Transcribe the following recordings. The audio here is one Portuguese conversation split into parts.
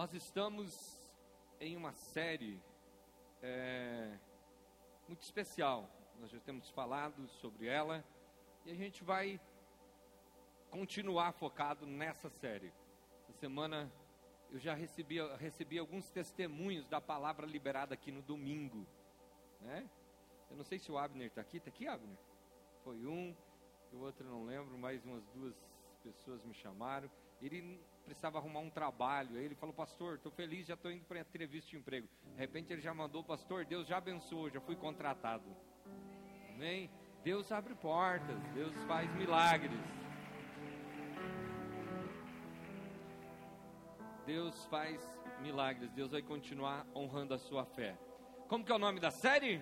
Nós estamos em uma série é, muito especial. Nós já temos falado sobre ela e a gente vai continuar focado nessa série. Essa semana eu já recebi, recebi alguns testemunhos da palavra liberada aqui no domingo, né? Eu não sei se o Abner está aqui. Está aqui, Abner? Foi um, o outro não lembro, mais umas duas pessoas me chamaram. Ele precisava arrumar um trabalho. Aí ele falou, pastor, estou feliz, já estou indo para entrevista de emprego. De repente ele já mandou, pastor, Deus já abençoou, já fui contratado. Amém? Deus abre portas, Deus faz milagres. Deus faz milagres, Deus vai continuar honrando a sua fé. Como que é o nome da série?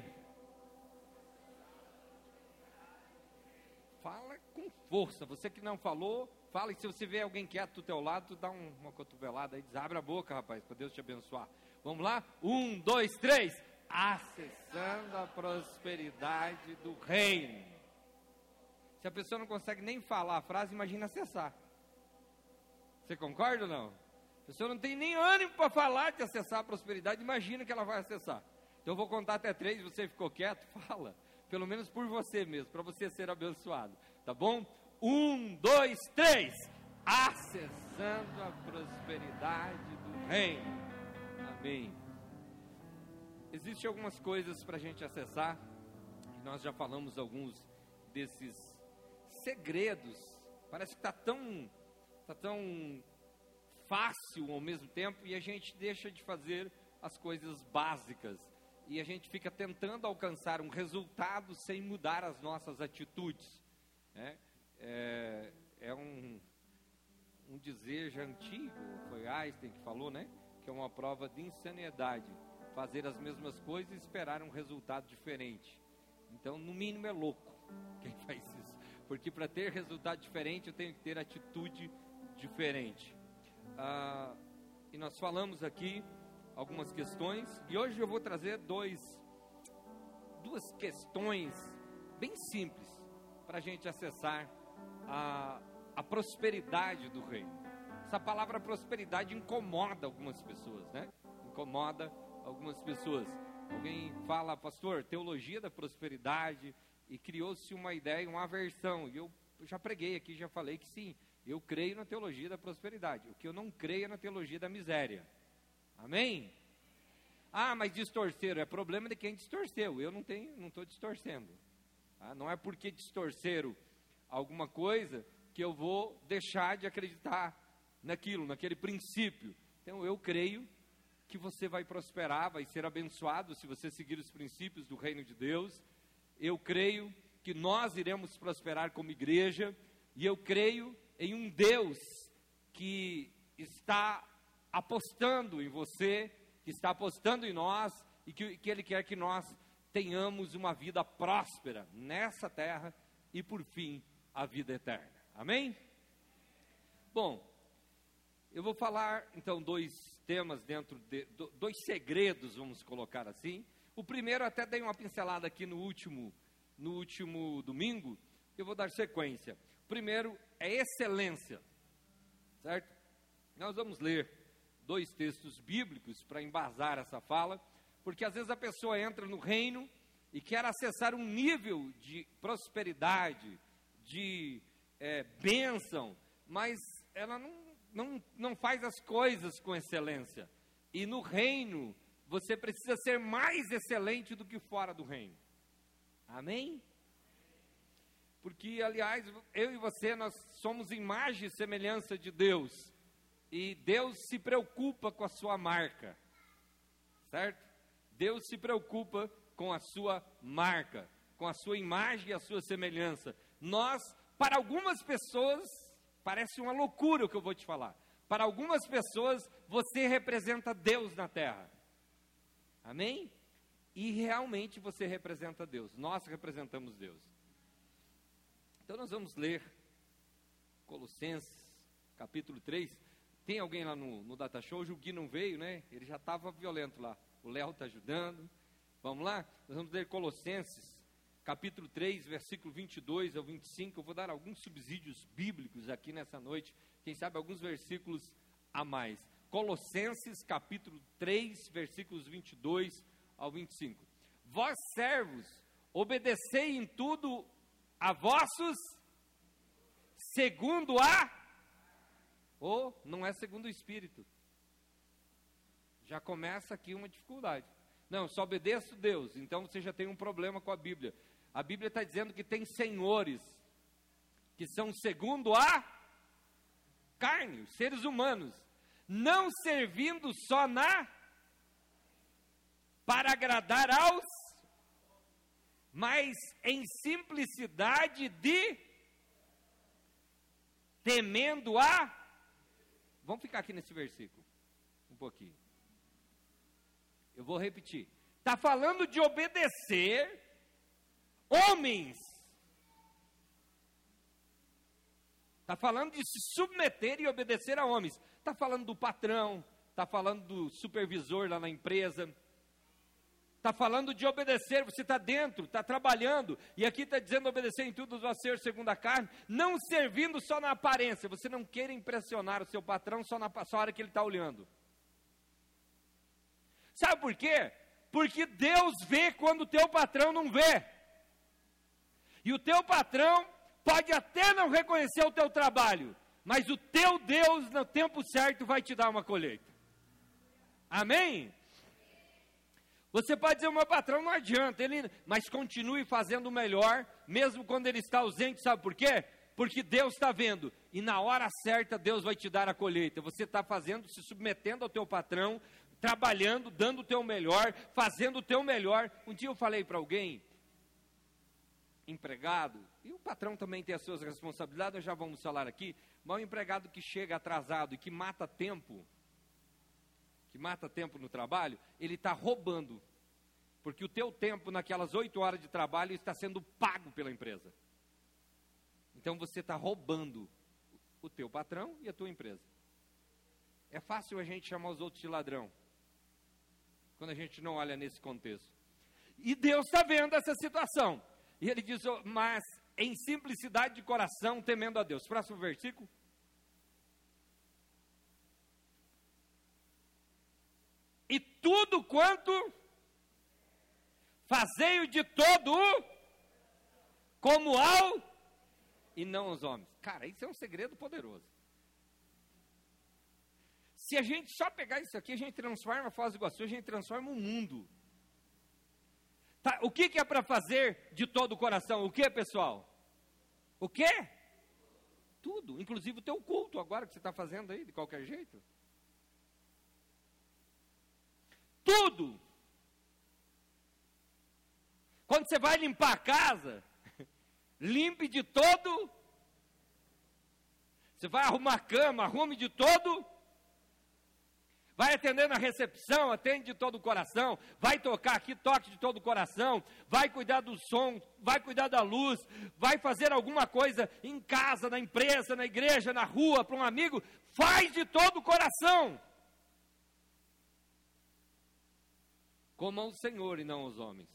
Fala com força. Você que não falou, fala. E se você vê alguém quieto do teu lado, tu dá um, uma cotovelada aí, diz, abre a boca, rapaz, para Deus te abençoar. Vamos lá? Um, dois, três. Acessando a prosperidade do reino. Se a pessoa não consegue nem falar a frase, imagina acessar. Você concorda ou não? A pessoa não tem nem ânimo para falar de acessar a prosperidade, imagina que ela vai acessar. Então eu vou contar até três, você ficou quieto, fala pelo menos por você mesmo, para você ser abençoado, tá bom? Um, dois, três. Acessando a prosperidade do reino. Amém. Existem algumas coisas para a gente acessar, e nós já falamos alguns desses segredos. Parece que está tão, tá tão fácil ao mesmo tempo e a gente deixa de fazer as coisas básicas e a gente fica tentando alcançar um resultado sem mudar as nossas atitudes. Né? É, é um, um já antigo, foi Einstein que falou, né? Que é uma prova de insanidade. Fazer as mesmas coisas e esperar um resultado diferente. Então, no mínimo, é louco quem faz isso. Porque para ter resultado diferente, eu tenho que ter atitude diferente. Ah, e nós falamos aqui algumas questões e hoje eu vou trazer dois, duas questões bem simples para a gente acessar a, a prosperidade do reino. Essa palavra prosperidade incomoda algumas pessoas, né? Incomoda algumas pessoas. Alguém fala, pastor, teologia da prosperidade, e criou-se uma ideia, uma aversão. E eu já preguei aqui, já falei que sim, eu creio na teologia da prosperidade. O que eu não creio é na teologia da miséria. Amém? Ah, mas distorceram. É problema de quem distorceu. Eu não tenho, não estou distorcendo. Ah, não é porque distorceram alguma coisa que eu vou deixar de acreditar naquilo, naquele princípio. Então eu creio que você vai prosperar, vai ser abençoado se você seguir os princípios do reino de Deus. Eu creio que nós iremos prosperar como igreja e eu creio em um Deus que está apostando em você, que está apostando em nós e que, que Ele quer que nós tenhamos uma vida próspera nessa terra e, por fim, a vida eterna. Amém? Bom, eu vou falar então dois temas dentro de dois segredos, vamos colocar assim. O primeiro até dei uma pincelada aqui no último no último domingo, eu vou dar sequência. Primeiro é excelência. Certo? Nós vamos ler dois textos bíblicos para embasar essa fala, porque às vezes a pessoa entra no reino e quer acessar um nível de prosperidade, de é, bênção, mas ela não, não, não faz as coisas com excelência. E no reino, você precisa ser mais excelente do que fora do reino. Amém? Porque, aliás, eu e você, nós somos imagem e semelhança de Deus. E Deus se preocupa com a sua marca, certo? Deus se preocupa com a sua marca, com a sua imagem e a sua semelhança. Nós, para algumas pessoas, parece uma loucura o que eu vou te falar. Para algumas pessoas, você representa Deus na terra. Amém? E realmente você representa Deus. Nós representamos Deus. Então nós vamos ler Colossenses, capítulo 3. Tem alguém lá no, no Data Show? O Gui não veio, né? Ele já estava violento lá. O Léo está ajudando. Vamos lá? Nós vamos ler Colossenses, capítulo 3, versículo 22 ao 25. Eu vou dar alguns subsídios bíblicos aqui nessa noite. Quem sabe alguns versículos a mais. Colossenses capítulo 3, versículos 22 ao 25. Vós servos, obedecei em tudo a vossos segundo a ou não é segundo o espírito. Já começa aqui uma dificuldade. Não, só obedeço Deus, então você já tem um problema com a Bíblia. A Bíblia está dizendo que tem senhores que são segundo a carne, os seres humanos, não servindo só na para agradar aos, mas em simplicidade de temendo a. Vamos ficar aqui nesse versículo um pouquinho. Eu vou repetir. Está falando de obedecer homens. Está falando de se submeter e obedecer a homens. Está falando do patrão, está falando do supervisor lá na empresa. Está falando de obedecer, você está dentro, está trabalhando, e aqui está dizendo obedecer em tudo a ser segundo a carne, não servindo só na aparência, você não queira impressionar o seu patrão só na só hora que ele está olhando. Sabe por quê? Porque Deus vê quando o teu patrão não vê. E o teu patrão pode até não reconhecer o teu trabalho, mas o teu Deus, no tempo certo, vai te dar uma colheita. Amém? Você pode dizer, meu patrão não adianta, ele, mas continue fazendo o melhor, mesmo quando ele está ausente, sabe por quê? Porque Deus está vendo, e na hora certa Deus vai te dar a colheita. Você está fazendo, se submetendo ao teu patrão, trabalhando, dando o teu melhor, fazendo o teu melhor. Um dia eu falei para alguém, empregado, e o patrão também tem as suas responsabilidades, nós já vamos falar aqui, mas o empregado que chega atrasado e que mata tempo, que mata tempo no trabalho, ele está roubando. Porque o teu tempo naquelas oito horas de trabalho está sendo pago pela empresa. Então você está roubando o teu patrão e a tua empresa. É fácil a gente chamar os outros de ladrão quando a gente não olha nesse contexto. E Deus está vendo essa situação. E ele diz, oh, mas em simplicidade de coração, temendo a Deus. Próximo versículo. E tudo quanto fazei-o de todo como ao e não aos homens. Cara, isso é um segredo poderoso. Se a gente só pegar isso aqui, a gente transforma a Foz do Iguaçu, a gente transforma o mundo. O que, que é para fazer de todo o coração? O que, pessoal? O que? Tudo, inclusive o teu culto agora que você está fazendo aí, de qualquer jeito. Tudo. Quando você vai limpar a casa, limpe de todo. Você vai arrumar a cama, arrume de todo vai atender na recepção, atende de todo o coração, vai tocar aqui, toque de todo o coração, vai cuidar do som, vai cuidar da luz, vai fazer alguma coisa em casa, na empresa, na igreja, na rua, para um amigo, faz de todo o coração. Como ao Senhor e não aos homens.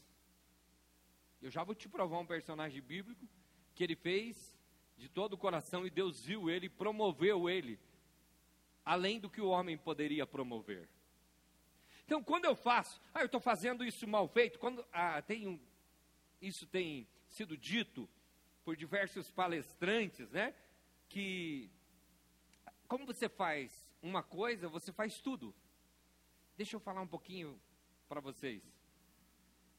Eu já vou te provar um personagem bíblico que ele fez de todo o coração e Deus viu ele, promoveu ele além do que o homem poderia promover. Então, quando eu faço, ah, eu estou fazendo isso mal feito, quando ah, tem um, isso tem sido dito por diversos palestrantes, né? Que como você faz uma coisa, você faz tudo. Deixa eu falar um pouquinho para vocês.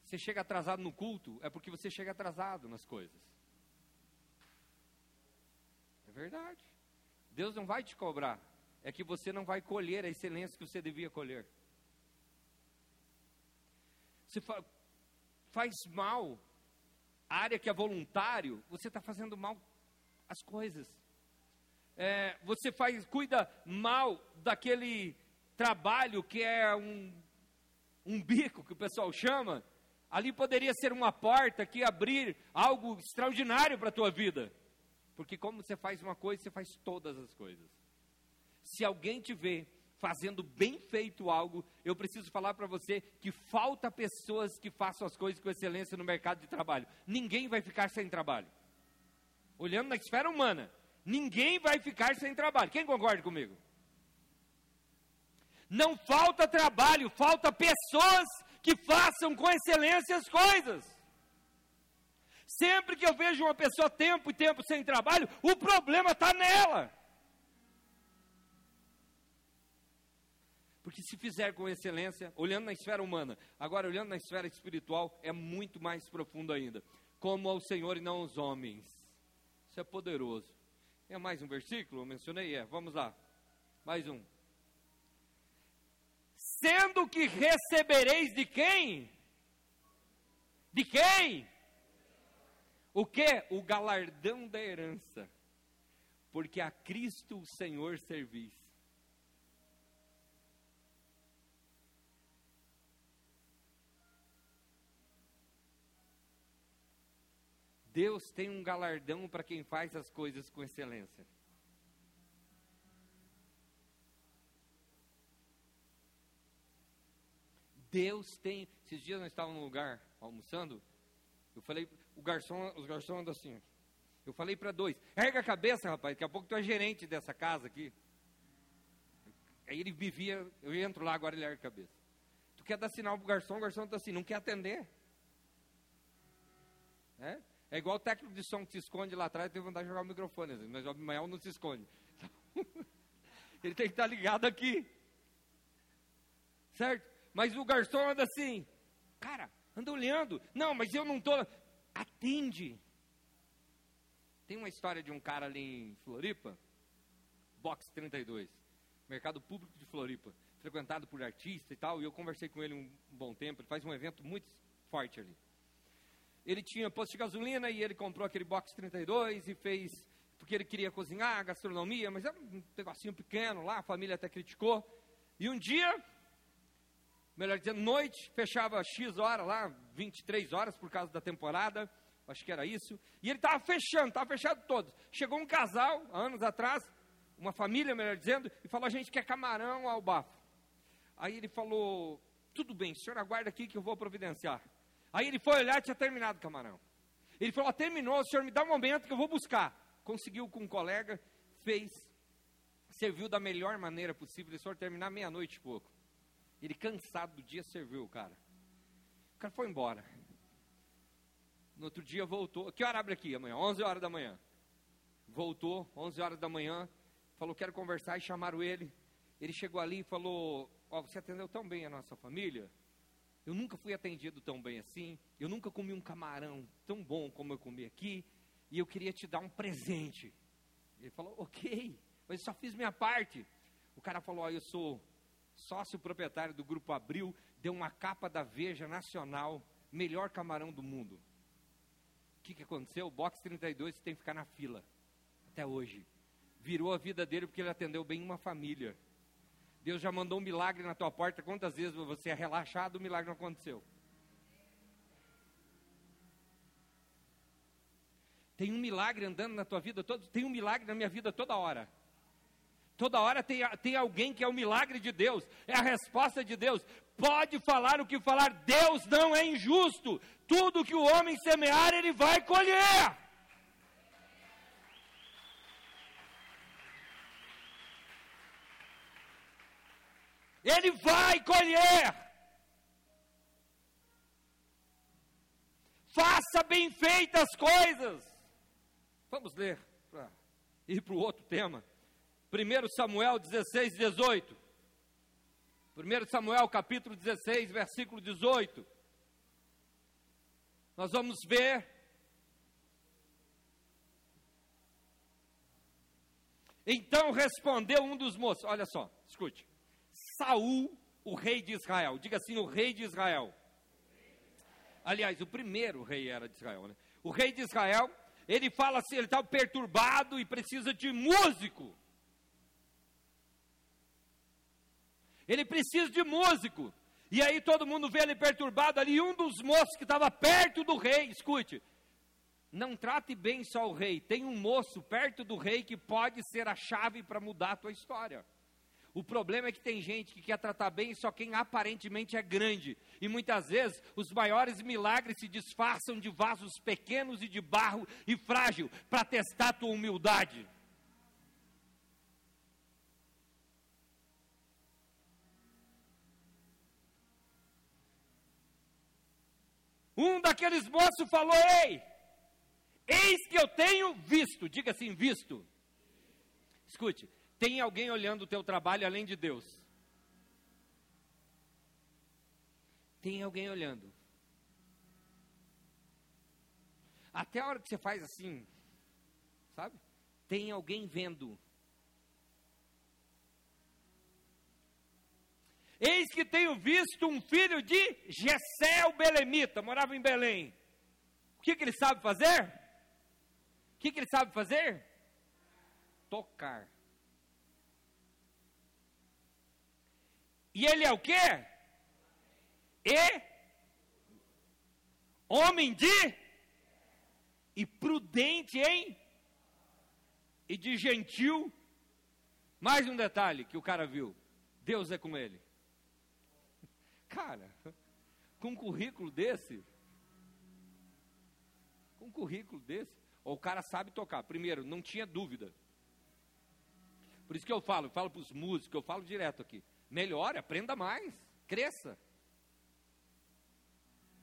Você chega atrasado no culto, é porque você chega atrasado nas coisas. É verdade. Deus não vai te cobrar é que você não vai colher a excelência que você devia colher. Você fa faz mal a área que é voluntário, você está fazendo mal as coisas. É, você faz, cuida mal daquele trabalho que é um, um bico que o pessoal chama. Ali poderia ser uma porta que abrir algo extraordinário para a tua vida. Porque como você faz uma coisa, você faz todas as coisas se alguém te vê fazendo bem feito algo, eu preciso falar para você que falta pessoas que façam as coisas com excelência no mercado de trabalho. Ninguém vai ficar sem trabalho. Olhando na esfera humana, ninguém vai ficar sem trabalho. Quem concorda comigo? Não falta trabalho, falta pessoas que façam com excelência as coisas. Sempre que eu vejo uma pessoa tempo e tempo sem trabalho, o problema está nela. Porque se fizer com excelência, olhando na esfera humana, agora olhando na esfera espiritual, é muito mais profundo ainda. Como ao Senhor e não aos homens. Isso é poderoso. É mais um versículo? Eu mencionei? É. Vamos lá. Mais um. Sendo que recebereis de quem? De quem? O que? O galardão da herança. Porque a Cristo o Senhor servis. Deus tem um galardão para quem faz as coisas com excelência. Deus tem. Esses dias nós estávamos num lugar almoçando. Eu falei, o garçom, os garçons andam assim. Eu falei para dois, erga a cabeça, rapaz, daqui a pouco tu é gerente dessa casa aqui. Aí ele vivia, eu entro lá, agora ele erga a cabeça. Tu quer dar sinal pro garçom, o garçom está assim, não quer atender. É? É igual o técnico de som que se esconde lá atrás, tem vontade de jogar o microfone, mas o Abimael não se esconde. ele tem que estar ligado aqui. Certo? Mas o garçom anda assim, cara, anda olhando. Não, mas eu não estou. Atende. Tem uma história de um cara ali em Floripa, Box 32, mercado público de Floripa, frequentado por artistas e tal, e eu conversei com ele um bom tempo, ele faz um evento muito forte ali. Ele tinha posto de gasolina e ele comprou aquele Box 32 e fez, porque ele queria cozinhar, gastronomia, mas era um negocinho pequeno lá, a família até criticou. E um dia, melhor dizendo, noite, fechava X horas lá, 23 horas por causa da temporada, acho que era isso, e ele estava fechando, estava fechado todos. Chegou um casal, anos atrás, uma família, melhor dizendo, e falou: a gente quer camarão ao bafo. Aí ele falou: tudo bem, o senhor aguarda aqui que eu vou providenciar. Aí ele foi olhar e tinha terminado o camarão. Ele falou: terminou, o senhor me dá um momento que eu vou buscar. Conseguiu com um colega, fez, serviu da melhor maneira possível. O senhor terminar meia-noite e pouco. Ele cansado do dia serviu o cara. O cara foi embora. No outro dia voltou. Que hora abre aqui amanhã? 11 horas da manhã. Voltou, 11 horas da manhã. Falou, quero conversar e chamaram ele. Ele chegou ali e falou: Ó, oh, você atendeu tão bem a nossa família. Eu nunca fui atendido tão bem assim. Eu nunca comi um camarão tão bom como eu comi aqui. E eu queria te dar um presente. Ele falou: Ok, mas só fiz minha parte. O cara falou: oh, Eu sou sócio proprietário do Grupo Abril, deu uma capa da Veja Nacional, melhor camarão do mundo. O que, que aconteceu? O Box 32 tem que ficar na fila, até hoje. Virou a vida dele porque ele atendeu bem uma família. Deus já mandou um milagre na tua porta, quantas vezes você é relaxado, o milagre não aconteceu? Tem um milagre andando na tua vida, todo, tem um milagre na minha vida toda hora. Toda hora tem, tem alguém que é o milagre de Deus, é a resposta de Deus. Pode falar o que falar, Deus não é injusto. Tudo que o homem semear, ele vai colher. Ele vai colher. Faça bem feitas as coisas. Vamos ler para ir para o outro tema. 1 Samuel 16, 18. 1 Samuel capítulo 16, versículo 18. Nós vamos ver. Então respondeu um dos moços, olha só, escute. Saul, o rei de Israel. Diga assim, o rei de Israel. Aliás, o primeiro rei era de Israel, né? O rei de Israel, ele fala assim, ele está perturbado e precisa de músico. Ele precisa de músico. E aí todo mundo vê ele perturbado ali. Um dos moços que estava perto do rei, escute, não trate bem só o rei. Tem um moço perto do rei que pode ser a chave para mudar a tua história. O problema é que tem gente que quer tratar bem só quem aparentemente é grande. E muitas vezes os maiores milagres se disfarçam de vasos pequenos e de barro e frágil para testar a tua humildade. Um daqueles moços falou: Ei, eis que eu tenho visto, diga assim: visto. Escute, tem alguém olhando o teu trabalho além de Deus. Tem alguém olhando. Até a hora que você faz assim, sabe? Tem alguém vendo. Eis que tenho visto um filho de Gessé o Belemita, morava em Belém. O que, que ele sabe fazer? O que, que ele sabe fazer? Tocar. E ele é o quê? E homem de e prudente em e de gentil. Mais um detalhe que o cara viu: Deus é com ele. Cara, com um currículo desse, com um currículo desse, o cara sabe tocar. Primeiro, não tinha dúvida. Por isso que eu falo, eu falo para os músicos, eu falo direto aqui. Melhore, aprenda mais, cresça.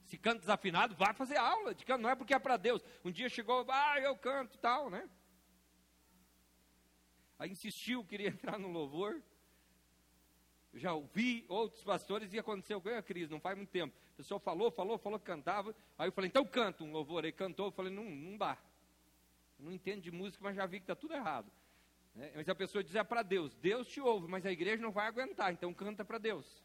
Se canta desafinado, vá fazer aula de canto, não é porque é para Deus. Um dia chegou, ah, eu canto tal, né? Aí insistiu, queria entrar no louvor. Eu já ouvi outros pastores e aconteceu com a Cris, não faz muito tempo. A pessoa falou, falou, falou que cantava. Aí eu falei, então canta um louvor. Aí cantou, eu falei, não, não dá. Eu não entendo de música, mas já vi que está tudo errado. É, mas a pessoa diz, é para Deus. Deus te ouve, mas a igreja não vai aguentar, então canta para Deus.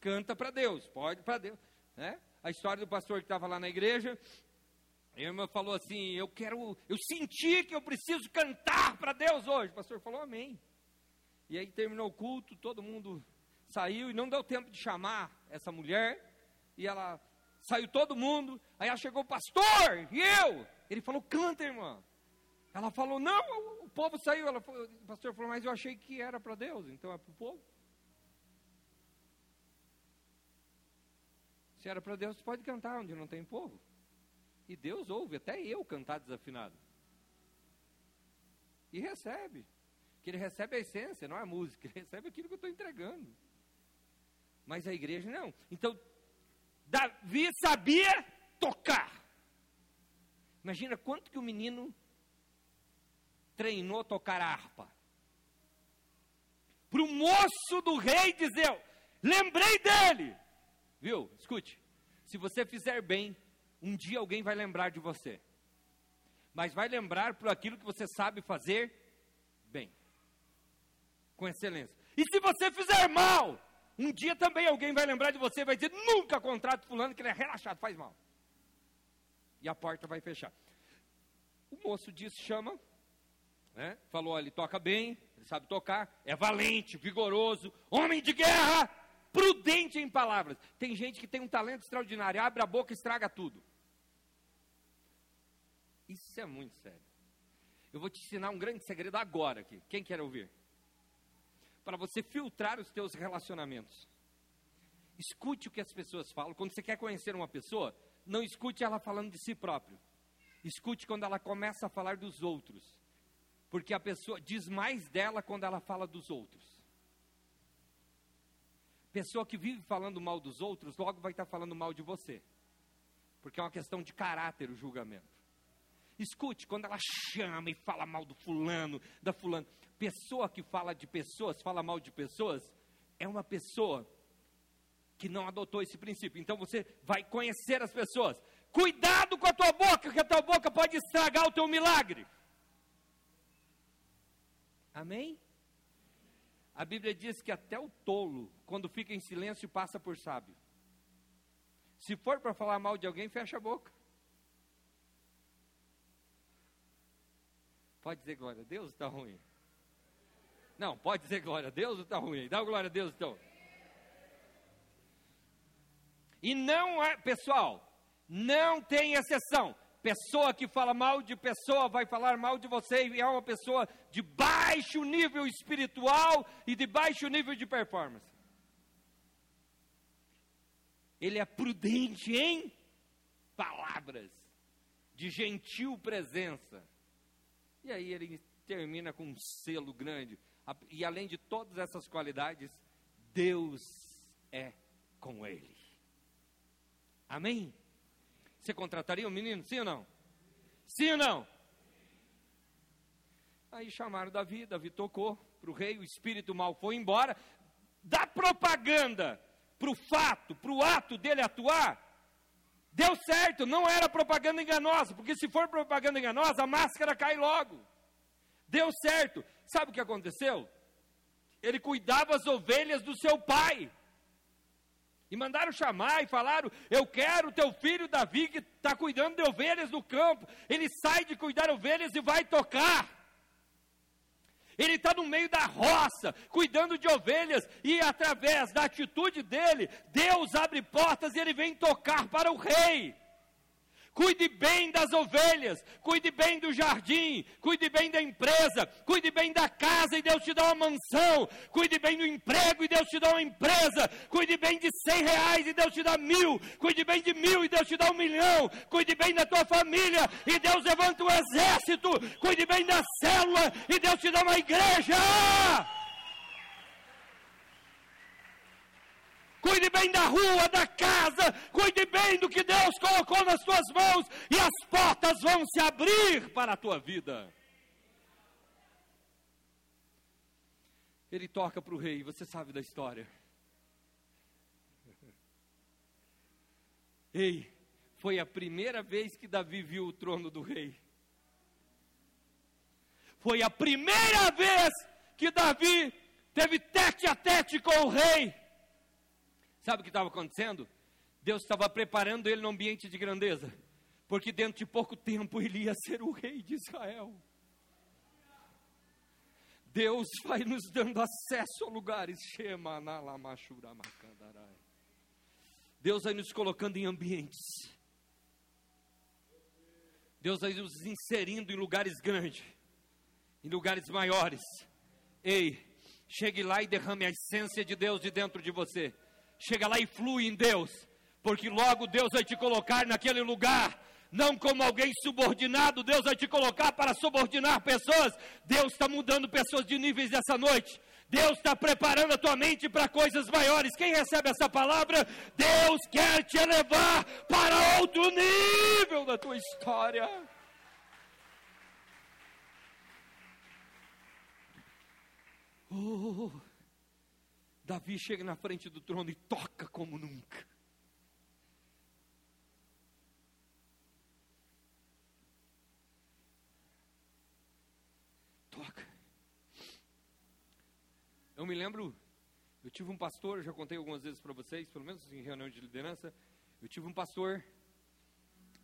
Canta para Deus, pode para Deus. Né? A história do pastor que estava lá na igreja, a irmã falou assim: Eu quero, eu senti que eu preciso cantar para Deus hoje. O pastor falou amém. E aí terminou o culto, todo mundo saiu e não deu tempo de chamar essa mulher. E ela saiu todo mundo. Aí ela chegou, pastor, e eu? Ele falou, canta, irmã. Ela falou, não, o povo saiu. Ela falou, o pastor falou, mas eu achei que era para Deus, então é para o povo. Se era para Deus, pode cantar onde não tem povo. E Deus ouve até eu cantar desafinado. E recebe. Que ele recebe a essência, não a música. Ele recebe aquilo que eu estou entregando. Mas a igreja não. Então, Davi sabia tocar. Imagina quanto que o menino treinou tocar a harpa. Para o moço do rei dizer, lembrei dele. Viu? Escute. Se você fizer bem, um dia alguém vai lembrar de você. Mas vai lembrar por aquilo que você sabe fazer bem. Com excelência. E se você fizer mal, um dia também alguém vai lembrar de você e vai dizer: nunca contrato fulano que ele é relaxado, faz mal. E a porta vai fechar. O moço disse: chama, né? falou: ele toca bem, ele sabe tocar, é valente, vigoroso, homem de guerra prudente em palavras. Tem gente que tem um talento extraordinário, abre a boca e estraga tudo. Isso é muito sério. Eu vou te ensinar um grande segredo agora aqui. Quem quer ouvir? Para você filtrar os teus relacionamentos. Escute o que as pessoas falam. Quando você quer conhecer uma pessoa, não escute ela falando de si próprio. Escute quando ela começa a falar dos outros. Porque a pessoa diz mais dela quando ela fala dos outros. Pessoa que vive falando mal dos outros, logo vai estar falando mal de você. Porque é uma questão de caráter o julgamento. Escute, quando ela chama e fala mal do fulano, da fulana, pessoa que fala de pessoas, fala mal de pessoas, é uma pessoa que não adotou esse princípio. Então você vai conhecer as pessoas. Cuidado com a tua boca, que a tua boca pode estragar o teu milagre. Amém? A Bíblia diz que até o tolo, quando fica em silêncio, passa por sábio. Se for para falar mal de alguém, fecha a boca. Pode dizer glória a Deus está ruim? Não, pode dizer glória a Deus está ruim? Dá glória a Deus então. E não é, pessoal, não tem exceção. Pessoa que fala mal de pessoa vai falar mal de você e é uma pessoa de baixo nível espiritual e de baixo nível de performance. Ele é prudente em palavras, de gentil presença. E aí ele termina com um selo grande. E além de todas essas qualidades, Deus é com ele. Amém? Você contrataria um menino, sim ou não? Sim ou não? Aí chamaram Davi, Davi tocou para o rei, o espírito mal foi embora. Da propaganda para o fato, para o ato dele atuar, deu certo, não era propaganda enganosa, porque se for propaganda enganosa, a máscara cai logo. Deu certo. Sabe o que aconteceu? Ele cuidava as ovelhas do seu pai. E mandaram chamar e falaram: Eu quero teu filho Davi, que está cuidando de ovelhas no campo. Ele sai de cuidar ovelhas e vai tocar. Ele está no meio da roça, cuidando de ovelhas, e através da atitude dele, Deus abre portas e ele vem tocar para o rei. Cuide bem das ovelhas, cuide bem do jardim, cuide bem da empresa, cuide bem da casa e Deus te dá uma mansão, cuide bem do emprego e Deus te dá uma empresa, cuide bem de cem reais e Deus te dá mil, cuide bem de mil e Deus te dá um milhão, cuide bem da tua família e Deus levanta um exército, cuide bem da célula e Deus te dá uma igreja. Cuide bem da rua, da casa, cuide bem do que Deus colocou nas tuas mãos, e as portas vão se abrir para a tua vida. Ele toca para o rei, você sabe da história. Ei, foi a primeira vez que Davi viu o trono do rei. Foi a primeira vez que Davi teve tete a tete com o rei. Sabe o que estava acontecendo? Deus estava preparando ele no ambiente de grandeza, porque dentro de pouco tempo ele ia ser o rei de Israel. Deus vai nos dando acesso a lugares. Deus vai nos colocando em ambientes. Deus vai nos inserindo em lugares grandes, em lugares maiores. Ei, chegue lá e derrame a essência de Deus de dentro de você chega lá e flui em Deus, porque logo Deus vai te colocar naquele lugar. Não como alguém subordinado, Deus vai te colocar para subordinar pessoas. Deus está mudando pessoas de níveis essa noite. Deus está preparando a tua mente para coisas maiores. Quem recebe essa palavra? Deus quer te elevar para outro nível da tua história. Oh. Davi chega na frente do trono e toca como nunca. Toca. Eu me lembro, eu tive um pastor, já contei algumas vezes para vocês, pelo menos em reunião de liderança. Eu tive um pastor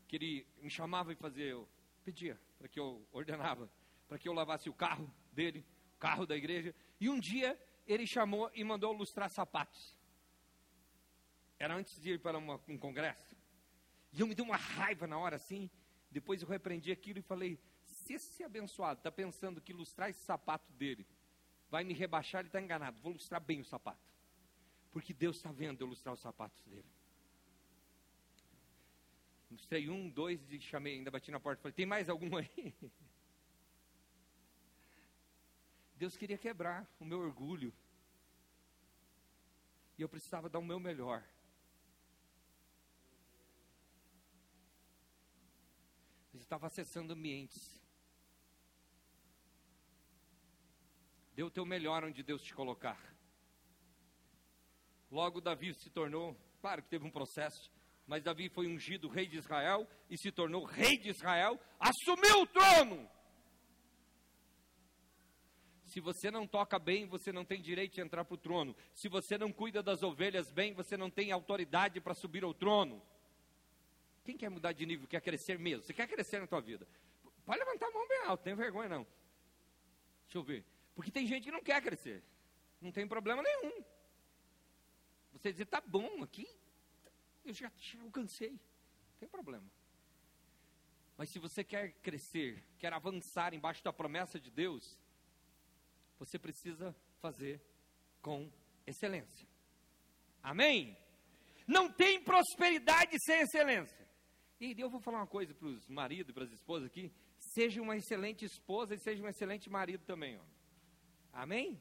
que ele me chamava e fazia, eu pedia para que eu ordenava, para que eu lavasse o carro dele, o carro da igreja. E um dia ele chamou e mandou lustrar sapatos. Era antes de ir para uma, um congresso. E eu me dei uma raiva na hora assim. Depois eu repreendi aquilo e falei: se esse abençoado está pensando que lustrar esse sapato dele vai me rebaixar, ele está enganado. Vou lustrar bem o sapato. Porque Deus está vendo eu lustrar os sapatos dele. Lustrei um, dois e chamei, ainda bati na porta e falei: tem mais algum aí? Deus queria quebrar o meu orgulho. E eu precisava dar o meu melhor. Eu estava acessando ambientes. Dê o teu melhor onde Deus te colocar. Logo Davi se tornou, claro que teve um processo, mas Davi foi ungido rei de Israel e se tornou rei de Israel, assumiu o trono. Se você não toca bem, você não tem direito de entrar para o trono. Se você não cuida das ovelhas bem, você não tem autoridade para subir ao trono. Quem quer mudar de nível, quer crescer mesmo? Você quer crescer na tua vida? Pode levantar a mão bem alto, tem vergonha não. Deixa eu ver. Porque tem gente que não quer crescer. Não tem problema nenhum. Você dizer, tá bom, aqui eu já, já alcancei. Não tem problema. Mas se você quer crescer, quer avançar embaixo da promessa de Deus, você precisa fazer com excelência. Amém? Não tem prosperidade sem excelência. E eu vou falar uma coisa para os maridos e para as esposas aqui: seja uma excelente esposa e seja um excelente marido também. Ó. Amém?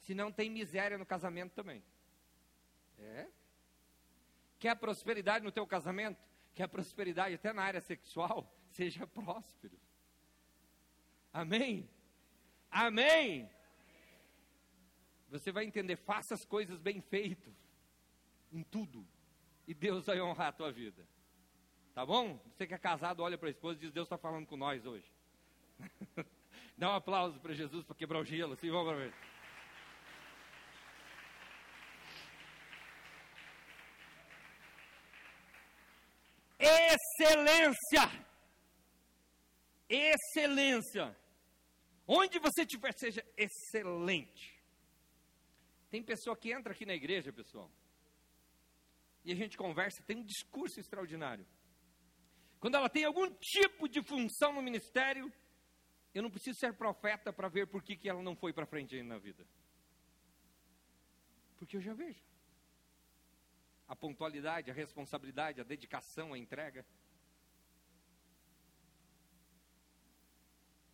Se não tem miséria no casamento também. É? Quer prosperidade no teu casamento? Quer prosperidade até na área sexual? Seja próspero. Amém? Amém? Você vai entender, faça as coisas bem feitas, em tudo, e Deus vai honrar a tua vida. Tá bom? Você que é casado, olha para a esposa e diz: Deus está falando com nós hoje. Dá um aplauso para Jesus para quebrar o gelo, assim, vamos ver. Excelência! Excelência! Onde você estiver, seja excelente. Tem pessoa que entra aqui na igreja, pessoal, e a gente conversa, tem um discurso extraordinário. Quando ela tem algum tipo de função no ministério, eu não preciso ser profeta para ver por que, que ela não foi para frente ainda na vida. Porque eu já vejo. A pontualidade, a responsabilidade, a dedicação, a entrega.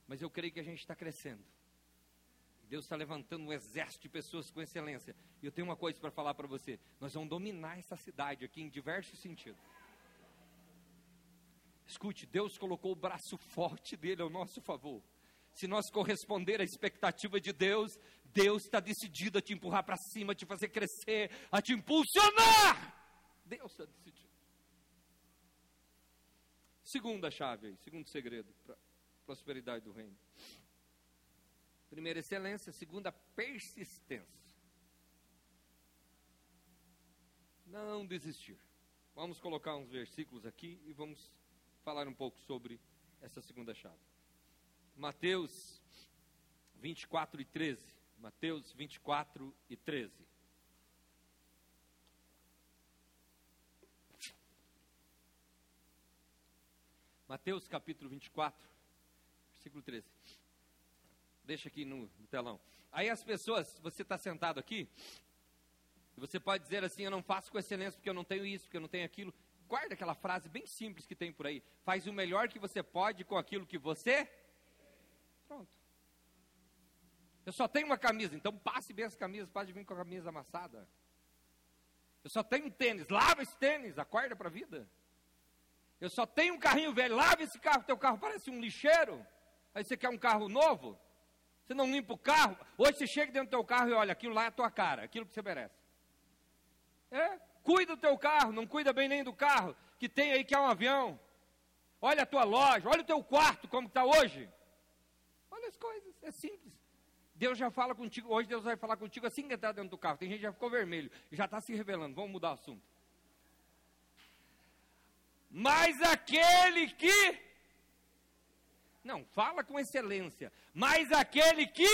Mas eu creio que a gente está crescendo. Deus está levantando um exército de pessoas com excelência. E eu tenho uma coisa para falar para você: nós vamos dominar essa cidade aqui em diversos sentidos. Escute, Deus colocou o braço forte dele ao nosso favor. Se nós corresponder à expectativa de Deus, Deus está decidido a te empurrar para cima, a te fazer crescer, a te impulsionar. Deus está decidido. Segunda chave, segundo segredo prosperidade do reino. Primeira, excelência. Segunda, persistência. Não desistir. Vamos colocar uns versículos aqui e vamos falar um pouco sobre essa segunda chave. Mateus 24 e 13. Mateus 24 e 13. Mateus capítulo 24, versículo 13. Deixa aqui no, no telão. Aí as pessoas, você está sentado aqui, você pode dizer assim: Eu não faço com excelência porque eu não tenho isso, porque eu não tenho aquilo guarda aquela frase bem simples que tem por aí. Faz o melhor que você pode com aquilo que você. Pronto. Eu só tenho uma camisa, então passe bem as camisas, pode vir com a camisa amassada. Eu só tenho um tênis, lava esse tênis, acorda para a vida. Eu só tenho um carrinho velho, lava esse carro, teu carro parece um lixeiro. Aí você quer um carro novo? Você não limpa o carro? Hoje você chega dentro do teu carro e olha, aquilo lá é a tua cara, aquilo que você merece. É, Cuida do teu carro, não cuida bem nem do carro que tem aí que é um avião. Olha a tua loja, olha o teu quarto como está hoje. Olha as coisas, é simples. Deus já fala contigo, hoje Deus vai falar contigo assim que entrar dentro do carro. Tem gente que já ficou vermelho, já está se revelando. Vamos mudar o assunto. Mas aquele que. Não, fala com excelência. Mas aquele que.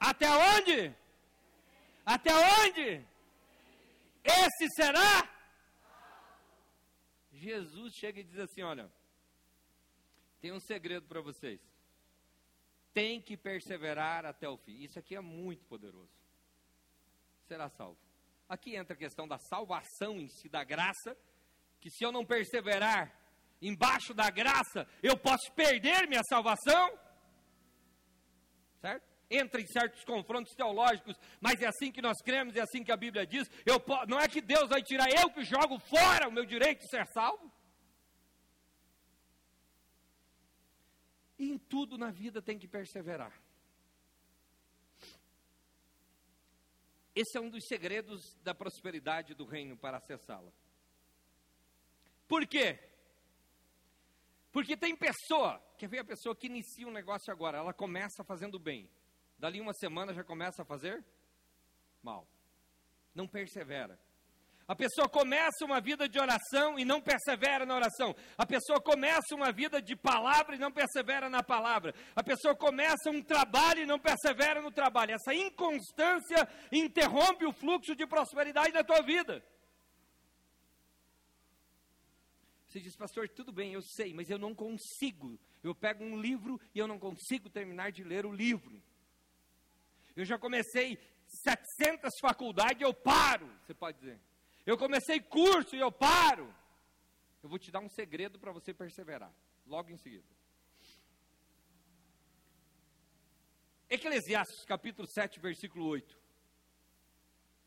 Até onde? Até onde? Esse será? Jesus chega e diz assim: Olha, tem um segredo para vocês. Tem que perseverar até o fim. Isso aqui é muito poderoso. Será salvo. Aqui entra a questão da salvação em si, da graça, que se eu não perseverar embaixo da graça, eu posso perder minha salvação. Certo? entra em certos confrontos teológicos, mas é assim que nós cremos, é assim que a Bíblia diz. Eu, não é que Deus vai tirar eu que jogo fora o meu direito de ser salvo. E em tudo na vida tem que perseverar. Esse é um dos segredos da prosperidade do reino para acessá-la. Por quê? Porque tem pessoa, quer ver a pessoa que inicia um negócio agora, ela começa fazendo bem. Dali uma semana já começa a fazer mal. Não persevera. A pessoa começa uma vida de oração e não persevera na oração. A pessoa começa uma vida de palavra e não persevera na palavra. A pessoa começa um trabalho e não persevera no trabalho. Essa inconstância interrompe o fluxo de prosperidade da tua vida. Você diz, pastor, tudo bem, eu sei, mas eu não consigo. Eu pego um livro e eu não consigo terminar de ler o livro. Eu já comecei 700 faculdades e eu paro, você pode dizer. Eu comecei curso e eu paro. Eu vou te dar um segredo para você perseverar, logo em seguida. Eclesiastes capítulo 7, versículo 8.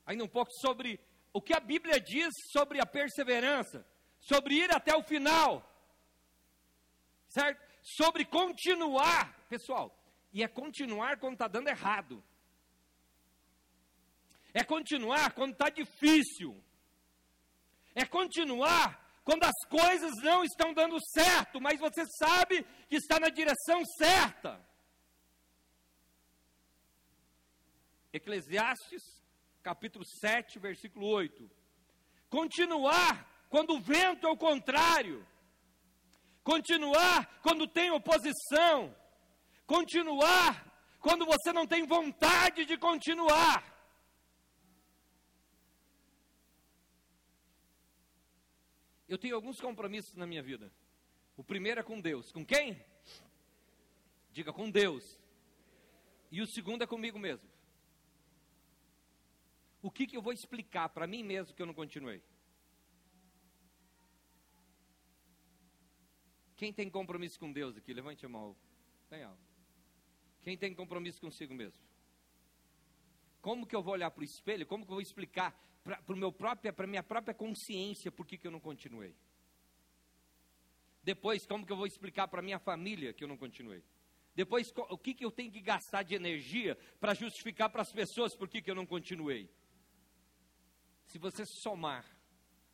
Ainda um pouco sobre o que a Bíblia diz sobre a perseverança, sobre ir até o final, certo? Sobre continuar, pessoal, e é continuar quando está dando errado, é continuar quando está difícil, é continuar quando as coisas não estão dando certo, mas você sabe que está na direção certa. Eclesiastes, capítulo 7, versículo 8. Continuar quando o vento é o contrário. Continuar quando tem oposição. Continuar quando você não tem vontade de continuar. Eu tenho alguns compromissos na minha vida. O primeiro é com Deus. Com quem? Diga com Deus. E o segundo é comigo mesmo. O que, que eu vou explicar para mim mesmo que eu não continuei? Quem tem compromisso com Deus aqui? Levante a mão. Bem alto. Quem tem compromisso consigo mesmo? Como que eu vou olhar para o espelho? Como que eu vou explicar para a minha própria consciência por que, que eu não continuei? Depois, como que eu vou explicar para minha família que eu não continuei? Depois, o que, que eu tenho que gastar de energia para justificar para as pessoas por que, que eu não continuei? Se você somar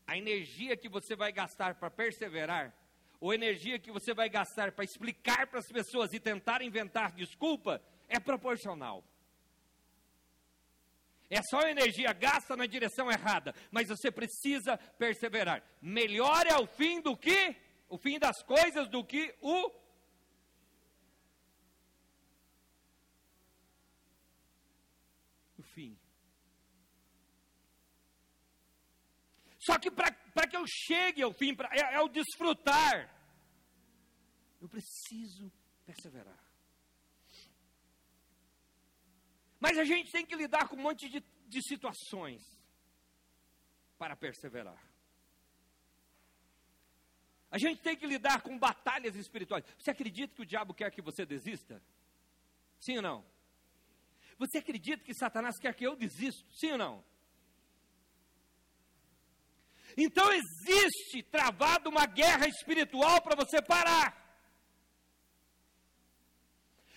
a energia que você vai gastar para perseverar, ou energia que você vai gastar para explicar para as pessoas e tentar inventar desculpa, é proporcional. É só energia gasta na direção errada, mas você precisa perseverar. Melhor é o fim do que o fim das coisas do que o o fim. Só que para que eu chegue ao fim, pra, é, é o desfrutar. Eu preciso perseverar. Mas a gente tem que lidar com um monte de, de situações para perseverar. A gente tem que lidar com batalhas espirituais. Você acredita que o diabo quer que você desista? Sim ou não? Você acredita que Satanás quer que eu desista? Sim ou não? Então existe travado uma guerra espiritual para você parar.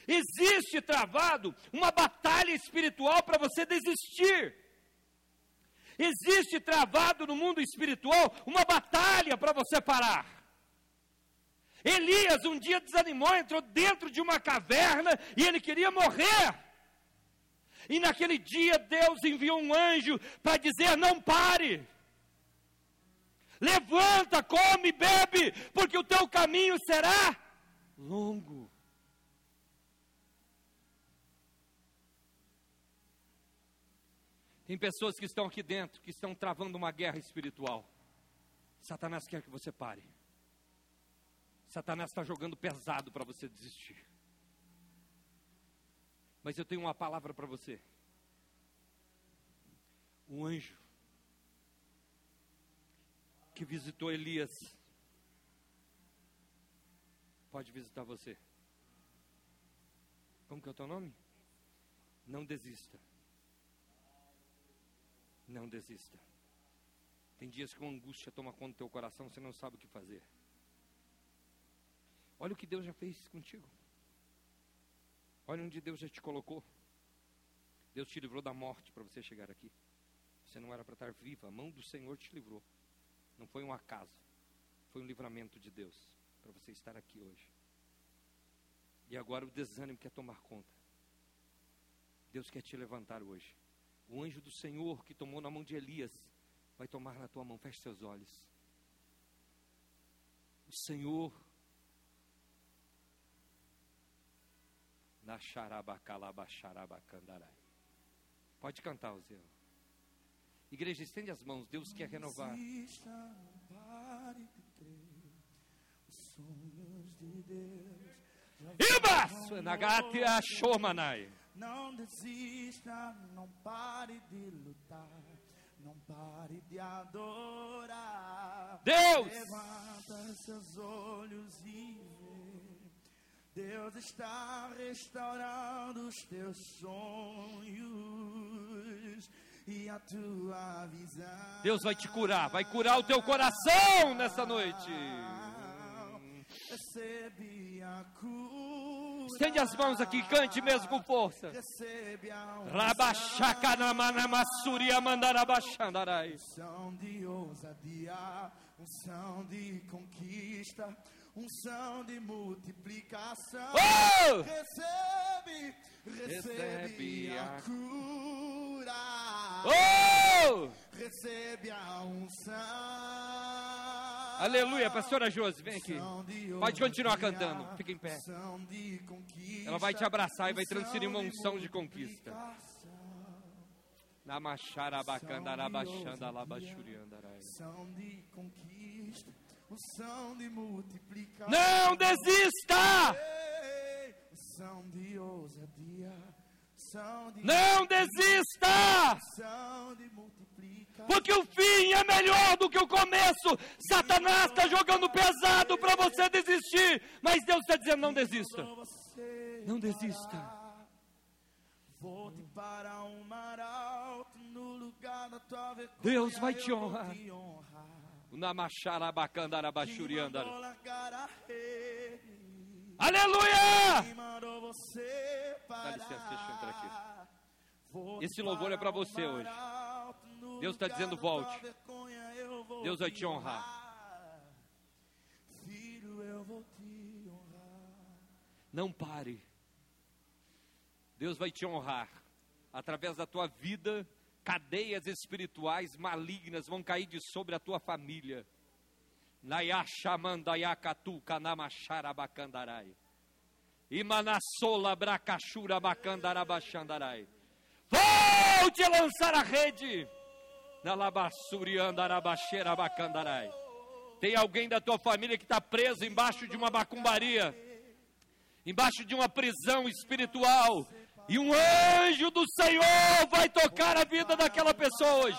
Existe travado uma batalha espiritual para você desistir. Existe travado no mundo espiritual uma batalha para você parar. Elias um dia desanimou, entrou dentro de uma caverna e ele queria morrer. E naquele dia Deus enviou um anjo para dizer: não pare. Levanta, come, bebe, porque o teu caminho será longo. Tem pessoas que estão aqui dentro, que estão travando uma guerra espiritual. Satanás quer que você pare. Satanás está jogando pesado para você desistir. Mas eu tenho uma palavra para você. Um anjo que visitou Elias pode visitar você. Como que é o teu nome? Não desista. Não desista. Tem dias que uma angústia toma conta do teu coração, você não sabe o que fazer. Olha o que Deus já fez contigo. Olha onde Deus já te colocou. Deus te livrou da morte para você chegar aqui. Você não era para estar viva, a mão do Senhor te livrou. Não foi um acaso. Foi um livramento de Deus para você estar aqui hoje. E agora o desânimo quer tomar conta. Deus quer te levantar hoje. O anjo do Senhor que tomou na mão de Elias vai tomar na tua mão. Feche seus olhos. O Senhor na xarabacalabaxarabacandarai. Pode cantar, Zé. Igreja, estende as mãos, Deus quer renovar. Iba! Nagate Shomanai. Não desista, não pare de lutar, não pare de adorar. Deus! Levanta seus olhos e vê. Deus está restaurando os teus sonhos a tua visão. Deus vai te curar, vai curar o teu coração nessa noite. A cura. Estende as mãos aqui, cante mesmo com força. Recebe a. Unção de ousadia, unção de conquista, unção de multiplicação. Oh! Recebe, recebe, Recebe a, cura. Oh! Recebe a unção. Aleluia, pastora Josi, vem aqui. Pode continuar cantando, fica em pé. unção de conquista, Ela vai te abraçar e vai transferir uma unção de conquista. multiplicação. Namacharabacandarabachandalabachuriandarai. Unção de conquista, unção de multiplicação. Não desista! Ei, Unção de ousadia, de Não desista! unção de multiplicação. Porque o fim é melhor do que o começo. Satanás está jogando pesado para você desistir. Mas Deus está dizendo: não desista. Não desista. Volte para o mar alto, no lugar da tua vergonha. Deus vai te honrar. Aleluia! Parar? licença, deixa eu entrar aqui. Esse louvor é para você hoje. Deus tá lugar dizendo, volte. Deus vai te honrar. Filho, eu vou te honrar. Não pare. Deus vai te honrar. Através da tua vida, cadeias espirituais malignas vão cair de sobre a tua família. Nayashamandayakatu kanamacharabacandarai. Imanassola bracachura bacandarabachandarai. Volte a lançar a rede. Nalabassuriandarabacheira bacandarai. Tem alguém da tua família que está preso embaixo de uma macumbaria embaixo de uma prisão espiritual. E um anjo do Senhor vai tocar a vida daquela pessoa hoje.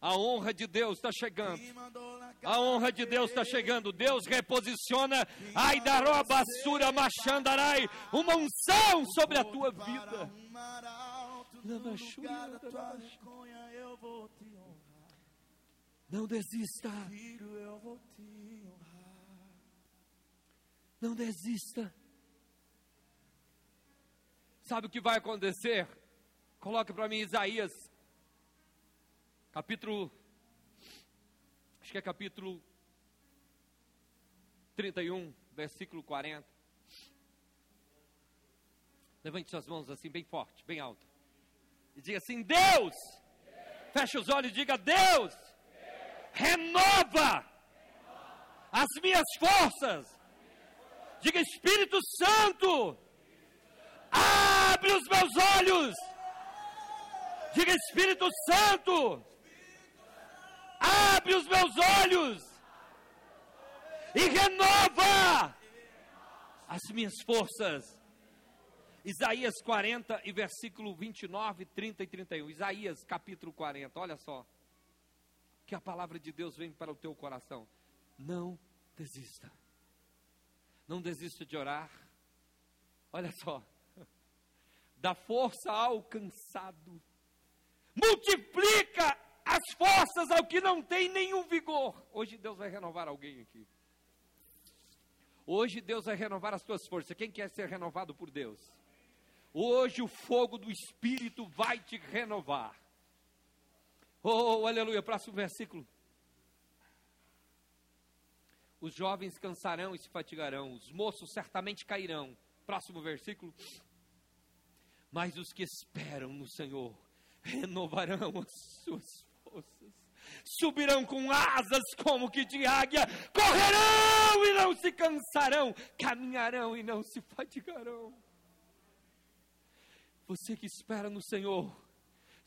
A honra de Deus está chegando. A honra de Deus está chegando. Deus reposiciona. Aidaró basura machandarai. Uma unção sobre a tua vida. o mar Não desista. Sabe o que vai acontecer? Coloque para mim Isaías, capítulo. Acho que é capítulo 31, versículo 40. Levante suas mãos assim, bem forte, bem alto. E diga assim: Deus! Feche os olhos e diga: Deus! Renova as minhas forças. Diga Espírito Santo, abre os meus olhos. Diga Espírito Santo, abre os meus olhos e renova as minhas forças. Isaías 40 e versículo 29, 30 e 31. Isaías capítulo 40, olha só. Que a palavra de Deus vem para o teu coração. Não desista. Não desista de orar. Olha só. Dá força ao cansado. Multiplica as forças ao que não tem nenhum vigor. Hoje Deus vai renovar alguém aqui. Hoje Deus vai renovar as tuas forças. Quem quer ser renovado por Deus? Hoje o fogo do Espírito vai te renovar. Oh, aleluia. Próximo versículo. Os jovens cansarão e se fatigarão, os moços certamente cairão. Próximo versículo. Mas os que esperam no Senhor renovarão as suas forças, subirão com asas como que de águia, correrão e não se cansarão, caminharão e não se fatigarão. Você que espera no Senhor,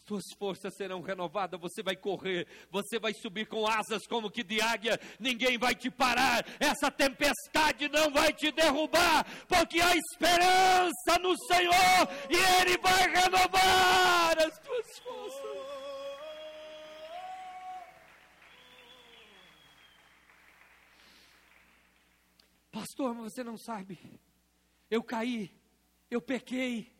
suas forças serão renovadas, você vai correr, você vai subir com asas como que de águia, ninguém vai te parar, essa tempestade não vai te derrubar, porque há esperança no Senhor e Ele vai renovar as tuas forças. Pastor, mas você não sabe, eu caí, eu pequei,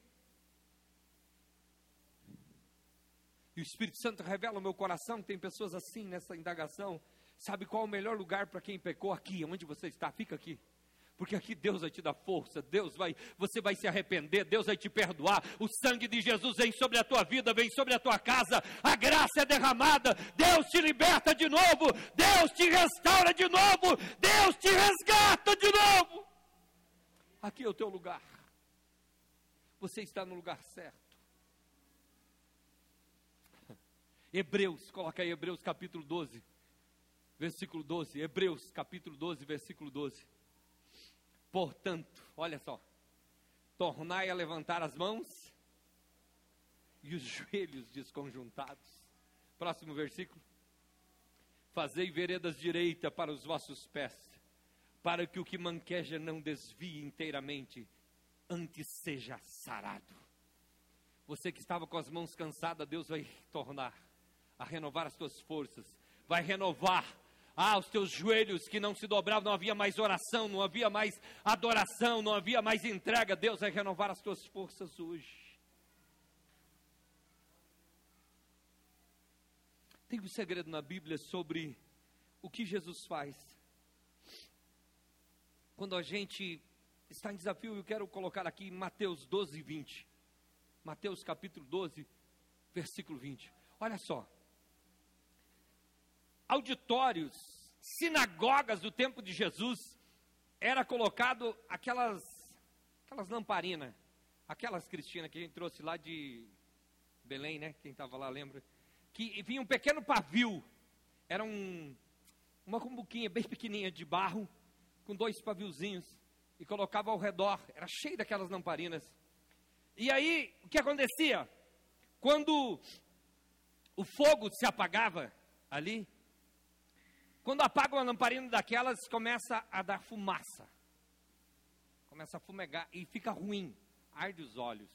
E o Espírito Santo revela ao meu coração tem pessoas assim nessa indagação. Sabe qual é o melhor lugar para quem pecou? Aqui, onde você está, fica aqui. Porque aqui Deus vai te dar força, Deus vai, você vai se arrepender, Deus vai te perdoar. O sangue de Jesus vem sobre a tua vida, vem sobre a tua casa. A graça é derramada, Deus te liberta de novo, Deus te restaura de novo, Deus te resgata de novo. Aqui é o teu lugar. Você está no lugar certo. Hebreus, coloca aí Hebreus capítulo 12, versículo 12. Hebreus capítulo 12, versículo 12. Portanto, olha só, tornai a levantar as mãos e os joelhos desconjuntados. Próximo versículo. Fazei veredas direita para os vossos pés, para que o que manqueja não desvie inteiramente, antes seja sarado. Você que estava com as mãos cansadas, Deus vai tornar a renovar as tuas forças, vai renovar ah, os teus joelhos que não se dobravam, não havia mais oração, não havia mais adoração, não havia mais entrega. Deus vai renovar as tuas forças hoje. Tem um segredo na Bíblia sobre o que Jesus faz. Quando a gente está em desafio, eu quero colocar aqui Mateus 12, 20. Mateus capítulo 12, versículo 20. Olha só auditórios, sinagogas do tempo de Jesus, era colocado aquelas, aquelas lamparinas, aquelas Cristina que a gente trouxe lá de Belém, né? Quem estava lá lembra? Que vinha um pequeno pavio, era um, uma cumbuquinha bem pequenininha de barro, com dois paviozinhos, e colocava ao redor, era cheio daquelas lamparinas. E aí, o que acontecia? Quando o fogo se apagava ali, quando apaga uma lamparina daquelas, começa a dar fumaça. Começa a fumegar e fica ruim, arde os olhos.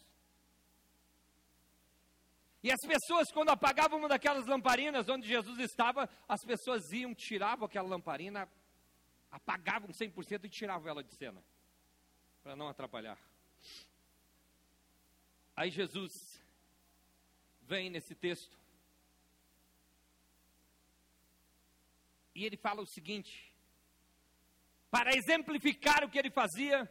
E as pessoas, quando apagavam uma daquelas lamparinas onde Jesus estava, as pessoas iam, tiravam aquela lamparina, apagavam 100% e tiravam ela de cena, para não atrapalhar. Aí Jesus vem nesse texto E ele fala o seguinte: para exemplificar o que ele fazia,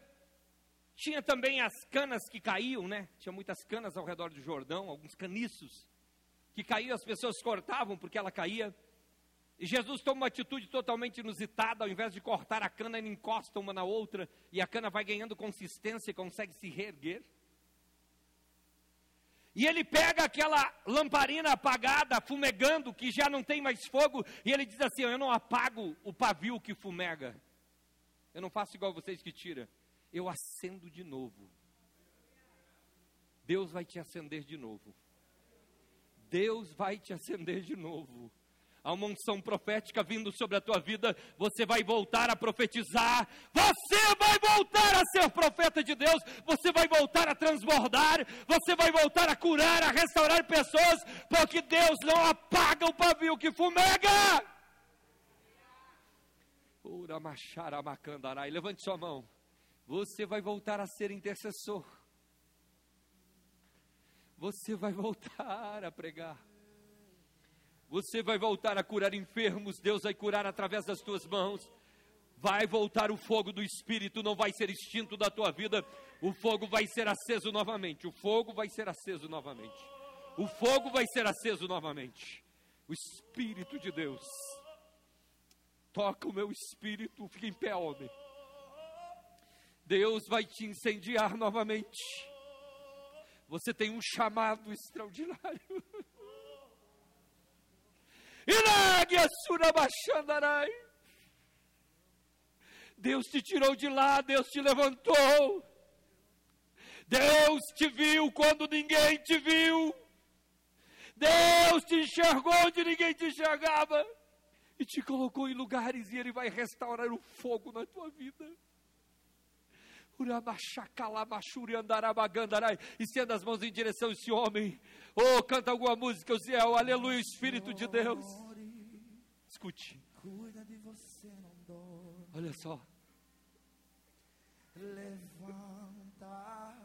tinha também as canas que caíam, né? Tinha muitas canas ao redor do Jordão, alguns caniços que caíam, as pessoas cortavam porque ela caía. E Jesus toma uma atitude totalmente inusitada, ao invés de cortar a cana, ele encosta uma na outra e a cana vai ganhando consistência e consegue se reerguer. E ele pega aquela lamparina apagada, fumegando, que já não tem mais fogo, e ele diz assim: Eu não apago o pavio que fumega. Eu não faço igual vocês que tira. Eu acendo de novo. Deus vai te acender de novo. Deus vai te acender de novo há uma unção profética vindo sobre a tua vida, você vai voltar a profetizar, você vai voltar a ser profeta de Deus, você vai voltar a transbordar, você vai voltar a curar, a restaurar pessoas, porque Deus não apaga o pavio que fumega. Levante sua mão. Você vai voltar a ser intercessor. Você vai voltar a pregar. Você vai voltar a curar enfermos, Deus vai curar através das tuas mãos. Vai voltar o fogo do Espírito, não vai ser extinto da tua vida. O fogo vai ser aceso novamente. O fogo vai ser aceso novamente. O fogo vai ser aceso novamente. O Espírito de Deus. Toca o meu espírito, fica em pé, homem. Deus vai te incendiar novamente. Você tem um chamado extraordinário. Deus te tirou de lá, Deus te levantou. Deus te viu quando ninguém te viu. Deus te enxergou onde ninguém te enxergava. E te colocou em lugares e Ele vai restaurar o fogo na tua vida. Estenda as mãos em direção a esse homem. Oh, canta alguma música, Ziel. Aleluia, Espírito de Deus. Escute. Olha só. Levanta.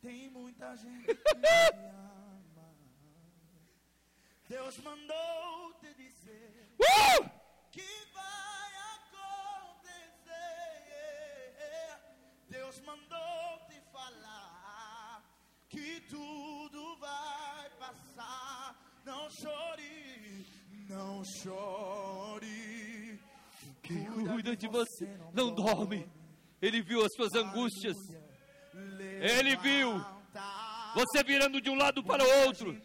Tem muita gente que ama. Deus mandou te dizer Uh! que vai Deus mandou te falar que tudo vai passar. Não chore, não chore. Cuida de você, não dorme. Ele viu as suas angústias. Ele viu você virando de um lado para o outro.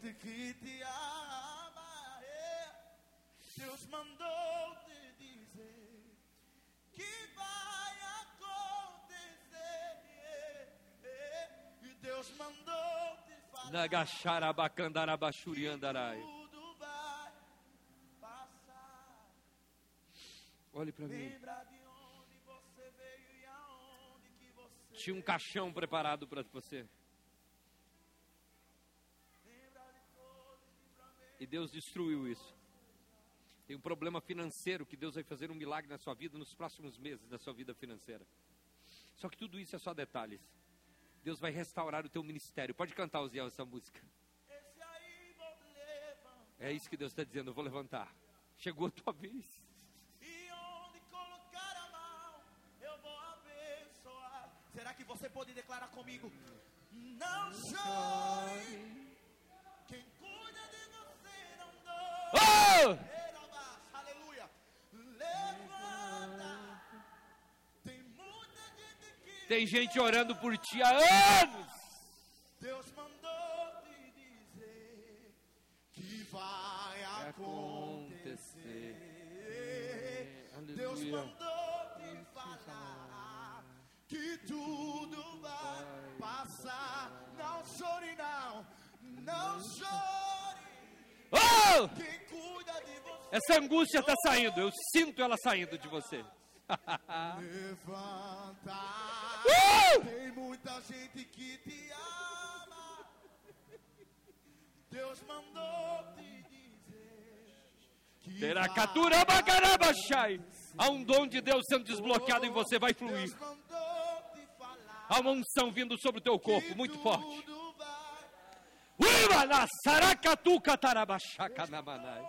Nagacharabacandarabaxuriandarai. tudo vai passar. Olhe para mim. Tinha um caixão preparado para você. E Deus destruiu isso. Tem um problema financeiro que Deus vai fazer um milagre na sua vida nos próximos meses da sua vida financeira. Só que tudo isso é só detalhes. Deus vai restaurar o teu ministério. Pode cantar, Osiel, essa música. É isso que Deus está dizendo. Eu vou levantar. Chegou a tua vez. E onde colocar a mão, eu vou abençoar. Será que você pode declarar comigo? Não chore. Quem cuida de você não dói. Oh! Tem gente orando por ti há anos. Deus mandou te dizer que vai acontecer. Deus Aleluia. mandou te falar que tudo vai passar. Não chore não, não chore. Oh! Quem cuida de você Essa angústia está saindo. Eu sinto ela saindo de você. levanta. Uh! Tem muita gente que te ama. Deus mandou te dizer Teracatura bacarabachai. Há um dom de Deus sendo desbloqueado em você, vai fluir. Há uma unção vindo sobre o teu corpo, muito forte. na saracatu catarabachaca na manai.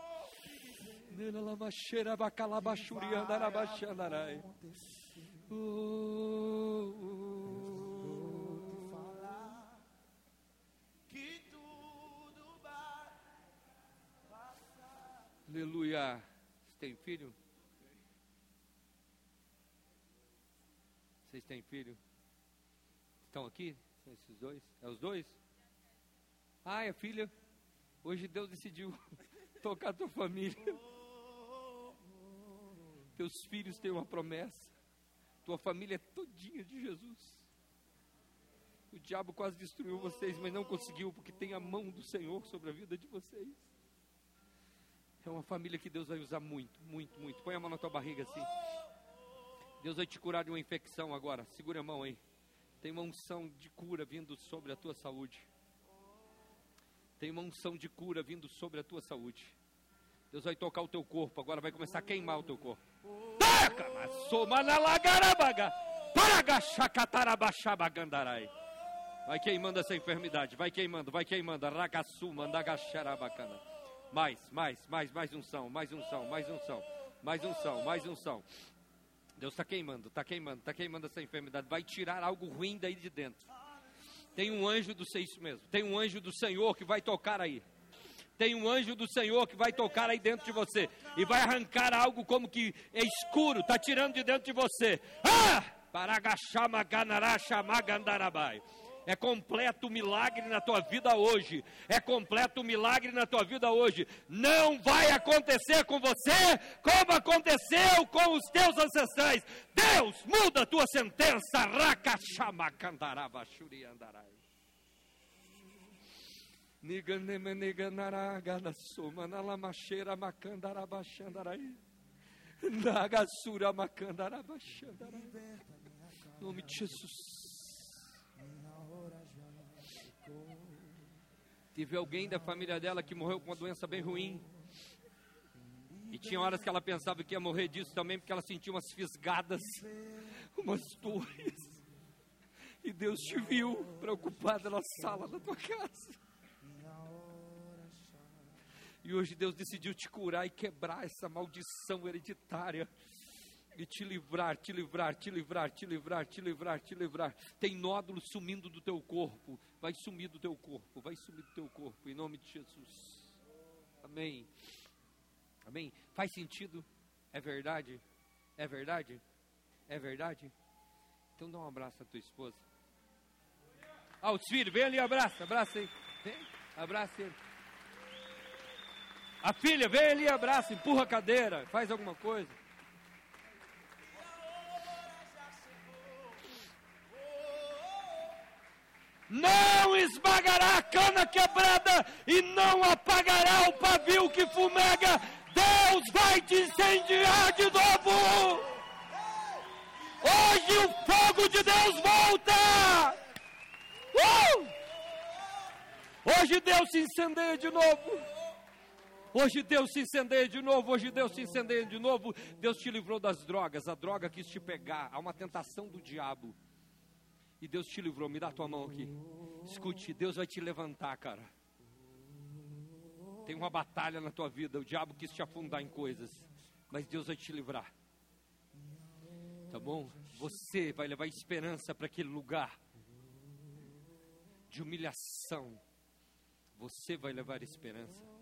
Nela lamacheira bacalabachuri andarabachandarai. Aleluia. Você tem filho? Vocês têm filho? Estão aqui? São esses dois? É os dois? Ah, é filha. Hoje Deus decidiu tocar a tua família. Teus filhos têm uma promessa. Tua família é todinha de Jesus. O diabo quase destruiu vocês, mas não conseguiu, porque tem a mão do Senhor sobre a vida de vocês. É uma família que Deus vai usar muito, muito, muito. Põe a mão na tua barriga assim. Deus vai te curar de uma infecção agora. Segura a mão aí. Tem uma unção de cura vindo sobre a tua saúde. Tem uma unção de cura vindo sobre a tua saúde. Deus vai tocar o teu corpo, agora vai começar a queimar o teu corpo. Vai queimando essa enfermidade, vai queimando, vai queimando. Ragaçu, mandagacharabacana. Mais, mais, mais, mais unção, mais unção, mais unção, mais unção, mais unção. Deus está queimando, está queimando, está queimando essa enfermidade. Vai tirar algo ruim daí de dentro. Tem um anjo do Senhor, isso mesmo. Tem um anjo do Senhor que vai tocar aí. Tem um anjo do Senhor que vai tocar aí dentro de você e vai arrancar algo como que é escuro, está tirando de dentro de você. Ah! É completo o milagre na tua vida hoje. É completo o milagre na tua vida hoje. Não vai acontecer com você como aconteceu com os teus ancestrais. Deus, muda a tua sentença. Rakachamacandarabachuriandarai. Niganemeneganaраgadasumanalamachera macandarabachandarai. Em nome de Jesus. Teve alguém da família dela que morreu com uma doença bem ruim. E tinha horas que ela pensava que ia morrer disso também, porque ela sentia umas fisgadas, umas dores. E Deus te viu preocupada na sala da tua casa. E hoje Deus decidiu te curar e quebrar essa maldição hereditária e te livrar, te livrar, te livrar, te livrar, te livrar, te livrar. Tem nódulo sumindo do teu corpo, vai sumir do teu corpo, vai sumir do teu corpo, em nome de Jesus. Amém. Amém. Faz sentido? É verdade? É verdade? É verdade? Então dá um abraço à tua esposa. Ah, os filhos, vem ali, abraça, abraça aí. Vem, abraça ele. A filha, vem ali, abraça, empurra a cadeira, faz alguma coisa. não esmagará a cana quebrada e não apagará o pavio que fumega. Deus vai te incendiar de novo. Hoje o fogo de Deus volta. Uh! Hoje Deus se incendeia de novo. Hoje Deus se incendeia de novo, hoje Deus se incendeia de novo. Deus te livrou das drogas, a droga quis te pegar, há uma tentação do diabo. E Deus te livrou. Me dá tua mão aqui. Escute, Deus vai te levantar, cara. Tem uma batalha na tua vida. O diabo quis te afundar em coisas. Mas Deus vai te livrar. Tá bom? Você vai levar esperança para aquele lugar de humilhação. Você vai levar esperança.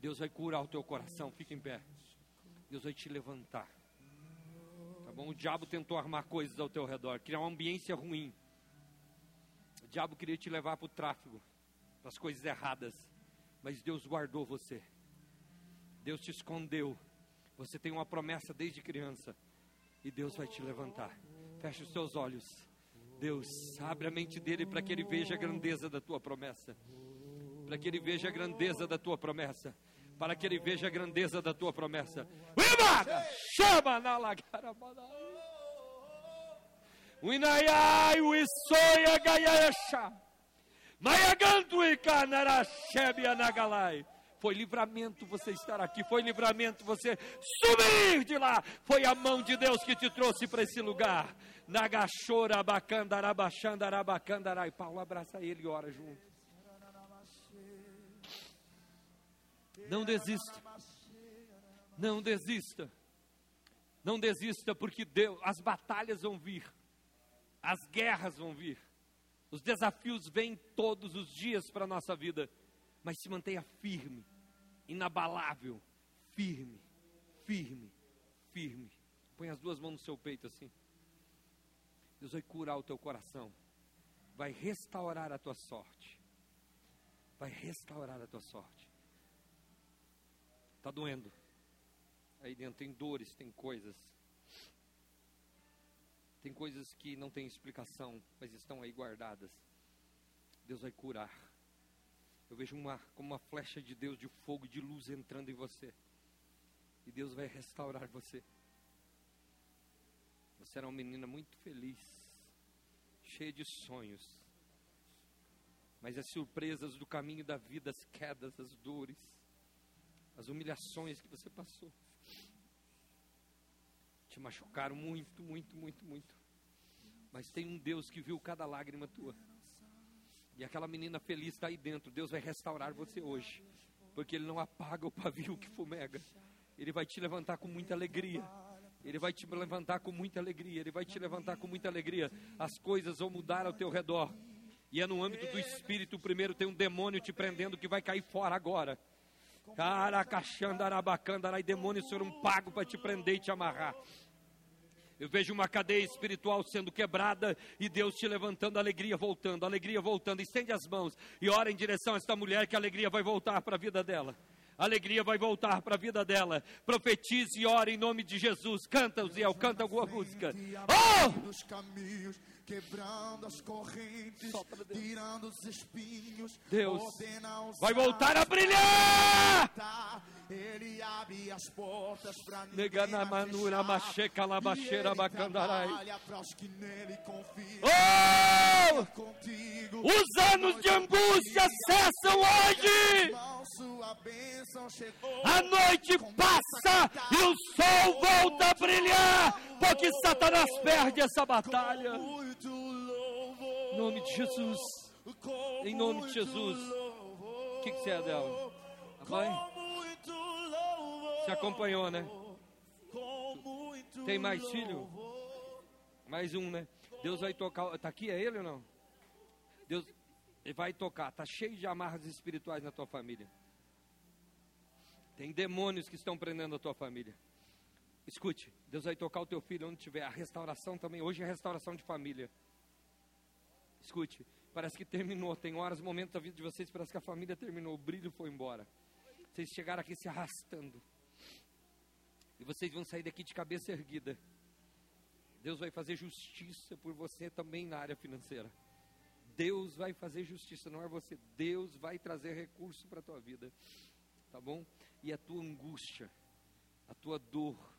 Deus vai curar o teu coração. Fica em pé. Deus vai te levantar bom? O diabo tentou armar coisas ao teu redor, criar uma ambiência ruim. O diabo queria te levar para o tráfego, para as coisas erradas. Mas Deus guardou você. Deus te escondeu. Você tem uma promessa desde criança. E Deus vai te levantar. Feche os seus olhos. Deus, abre a mente dele para que ele veja a grandeza da tua promessa. Para que ele veja a grandeza da tua promessa para que ele veja a grandeza da tua promessa. Chama na lagaramana. Uinayai, uisoia gaiaesha. Maiagantu e canarachebe anagalai. Foi livramento você estar aqui, foi livramento você subir de lá. Foi a mão de Deus que te trouxe para esse lugar. Nagachora, bacandarabacandarabacandarai. Paulo abraça ele e ora junto. Não desista. Não desista. Não desista, porque Deus, as batalhas vão vir, as guerras vão vir, os desafios vêm todos os dias para a nossa vida, mas se mantenha firme, inabalável, firme, firme, firme. Põe as duas mãos no seu peito assim. Deus vai curar o teu coração, vai restaurar a tua sorte, vai restaurar a tua sorte. Está doendo. Aí dentro tem dores, tem coisas. Tem coisas que não têm explicação, mas estão aí guardadas. Deus vai curar. Eu vejo uma, como uma flecha de Deus de fogo de luz entrando em você. E Deus vai restaurar você. Você era uma menina muito feliz, cheia de sonhos. Mas as surpresas do caminho da vida, as quedas, as dores, as humilhações que você passou. Te machucaram muito, muito, muito, muito. Mas tem um Deus que viu cada lágrima tua. E aquela menina feliz está aí dentro. Deus vai restaurar você hoje. Porque Ele não apaga o pavio que fumega. Ele vai te levantar com muita alegria. Ele vai te levantar com muita alegria. Ele vai te levantar com muita alegria. As coisas vão mudar ao teu redor. E é no âmbito do espírito, primeiro tem um demônio te prendendo que vai cair fora agora. Caracachandarabacandara, e demônios foram pagos para te prender e te amarrar. Eu vejo uma cadeia espiritual sendo quebrada e Deus te levantando, alegria voltando, alegria voltando. Estende as mãos e ora em direção a esta mulher que a alegria vai voltar para a vida dela. Alegria vai voltar para a vida dela. Profetize e ore em nome de Jesus. Canta, Ziel, canta alguma música. Oh! Quebrando as correntes, tirando os espinhos. Deus vai voltar a brilhar. Ele abre as portas para ninguém manura, macheca, labacheira, bacandarai. Oh! Os anos de angústia cessam hoje. A noite passa e o sol volta a brilhar, porque Satanás perde essa batalha. Em nome de Jesus. Em nome de Jesus. O que, que você é dela? Louvor. Se acompanhou, né? Tem mais filho? Mais um, né? Deus vai tocar. Tá aqui, é ele ou não? Deus vai tocar. Tá cheio de amarras espirituais na tua família. Tem demônios que estão prendendo a tua família. Escute, Deus vai tocar o teu filho onde tiver. A restauração também. Hoje é restauração de família. Escute, parece que terminou. Tem horas, momentos da vida de vocês, parece que a família terminou. O brilho foi embora. Vocês chegaram aqui se arrastando. E vocês vão sair daqui de cabeça erguida. Deus vai fazer justiça por você também na área financeira. Deus vai fazer justiça, não é você. Deus vai trazer recurso para a tua vida. Tá bom? E a tua angústia, a tua dor,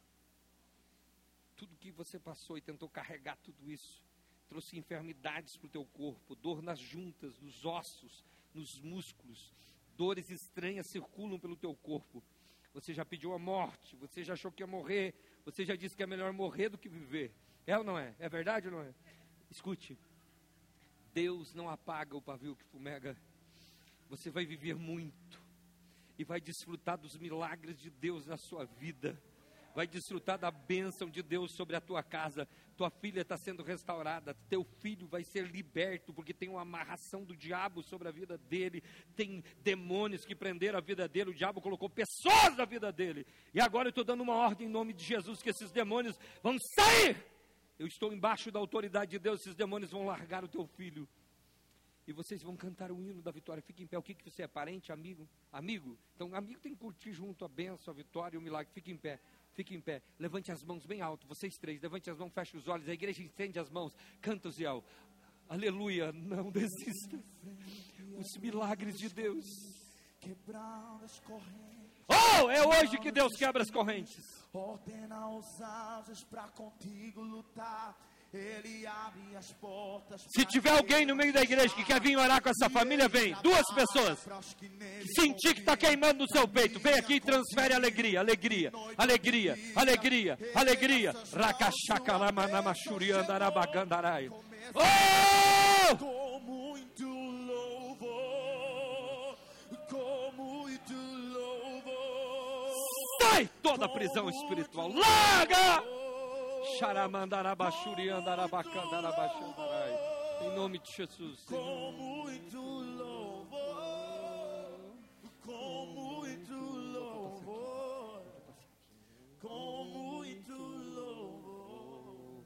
tudo que você passou e tentou carregar tudo isso, trouxe enfermidades para o teu corpo, dor nas juntas, nos ossos, nos músculos, dores estranhas circulam pelo teu corpo. Você já pediu a morte, você já achou que ia morrer, você já disse que é melhor morrer do que viver. É ou não é? É verdade ou não é? Escute, Deus não apaga o pavio que fumega. Você vai viver muito e vai desfrutar dos milagres de Deus na sua vida. Vai desfrutar da bênção de Deus sobre a tua casa. Tua filha está sendo restaurada. Teu filho vai ser liberto, porque tem uma amarração do diabo sobre a vida dele. Tem demônios que prenderam a vida dele. O diabo colocou pessoas na vida dele. E agora eu estou dando uma ordem em nome de Jesus: que esses demônios vão sair. Eu estou embaixo da autoridade de Deus. Esses demônios vão largar o teu filho e vocês vão cantar o hino da vitória. Fique em pé. O que, que você é? Parente, amigo? Amigo? Então, amigo tem que curtir junto a benção, a vitória e o milagre. Fique em pé. Fique em pé. Levante as mãos bem alto. Vocês três. Levante as mãos, feche os olhos. A igreja estende as mãos. Canta, Ziel. Aleluia. Não desista. Os milagres de Deus. Quebrando as correntes. Oh, é hoje que Deus quebra as correntes. Ordena os anjos pra contigo lutar. Ele abre as portas. Se tiver alguém no meio da igreja que quer vir orar com essa família, vem. Duas pessoas. Sentir que está queimando no seu peito, vem aqui e transfere alegria, alegria, alegria, alegria, alegria. Rakashakalamanamachuriandarabagandarai. Oh! Com muito louvor. Com muito louvor. Sai toda prisão espiritual, larga! Xaramandarabaxuriandarabacandarabachandarai. Em nome de Jesus. Com muito louvor. Com muito louvor. Com muito louvor.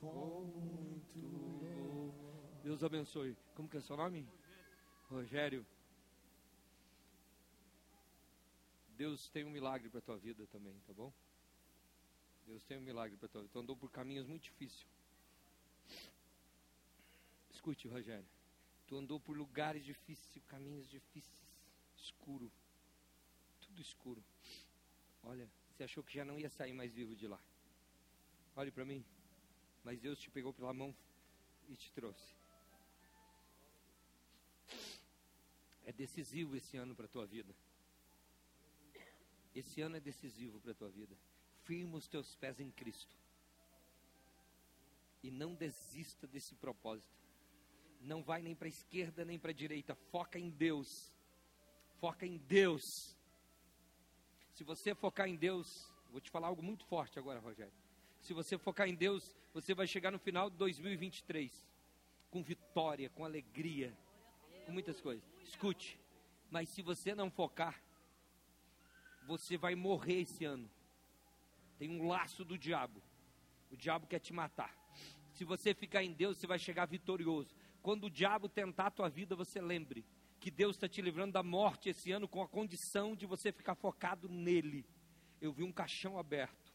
Com muito louvor. Deus abençoe. Como que é seu nome? Rogério. Deus tem um milagre para tua vida também, tá bom? Deus tem um milagre para tua vida. Tu andou por caminhos muito difíceis. Escute, Rogério. Tu andou por lugares difíceis, caminhos difíceis, escuro. Tudo escuro. Olha, você achou que já não ia sair mais vivo de lá. Olhe para mim. Mas Deus te pegou pela mão e te trouxe. É decisivo esse ano para a tua vida. Esse ano é decisivo para a tua vida. Firma os teus pés em Cristo. E não desista desse propósito. Não vai nem para a esquerda nem para a direita. Foca em Deus. Foca em Deus. Se você focar em Deus, vou te falar algo muito forte agora, Rogério. Se você focar em Deus, você vai chegar no final de 2023 com vitória, com alegria, com muitas coisas. Escute, mas se você não focar, você vai morrer esse ano. Tem um laço do diabo. O diabo quer te matar. Se você ficar em Deus, você vai chegar vitorioso. Quando o diabo tentar a tua vida, você lembre que Deus está te livrando da morte esse ano com a condição de você ficar focado nele. Eu vi um caixão aberto.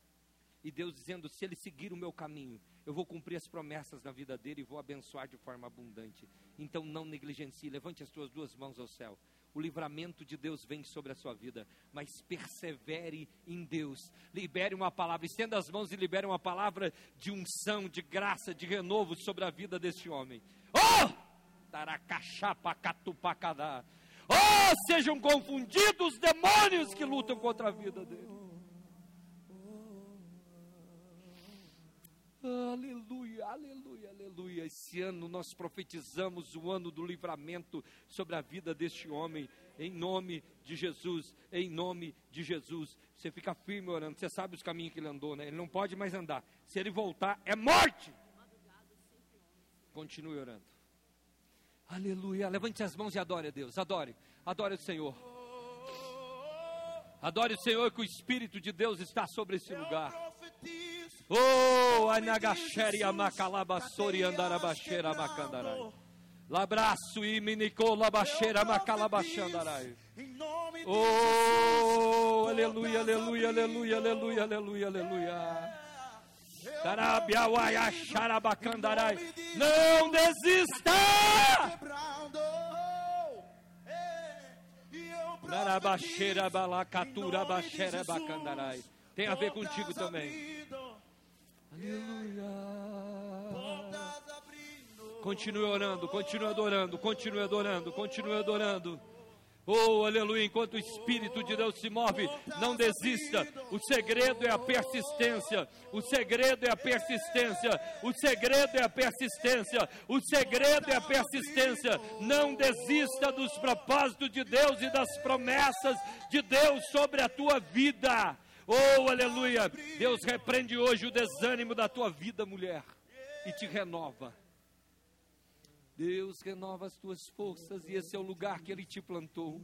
E Deus dizendo: se ele seguir o meu caminho, eu vou cumprir as promessas na vida dele e vou abençoar de forma abundante. Então não negligencie, levante as tuas duas mãos ao céu. O livramento de Deus vem sobre a sua vida, mas persevere em Deus. Libere uma palavra, estenda as mãos e libere uma palavra de unção, de graça, de renovo sobre a vida deste homem. Oh! Taracachapacatupacadá. Oh, sejam confundidos os demônios que lutam contra a vida dele. Aleluia, aleluia, aleluia. Esse ano nós profetizamos o ano do livramento sobre a vida deste homem, em nome de Jesus, em nome de Jesus. Você fica firme orando, você sabe os caminhos que ele andou, né? Ele não pode mais andar. Se ele voltar, é morte. Continue orando. Aleluia. Levante as mãos e adore a Deus. Adore, adore o Senhor. Adore o Senhor, que o Espírito de Deus está sobre esse lugar. Oh, Anagasheri Amacalabassori Andarabaxeira Macandarai. Labraço e minicô labaxeira macalabaxandarai. Oh, aleluia, aleluia, aleluia, aleluia, aleluia, aleluia. Carabiauaia xarabacandarai. Não desista! Tem a ver contigo também. Aleluia. Continue orando, continue adorando, continue adorando, continue adorando. Oh, aleluia, enquanto o Espírito de Deus se move, não desista. O segredo é a persistência. O segredo é a persistência. O segredo é a persistência. O segredo é a persistência. Não desista dos propósitos de Deus e das promessas de Deus sobre a tua vida. Oh, aleluia! Deus repreende hoje o desânimo da tua vida, mulher, e te renova. Deus renova as tuas forças e esse é o lugar que Ele te plantou.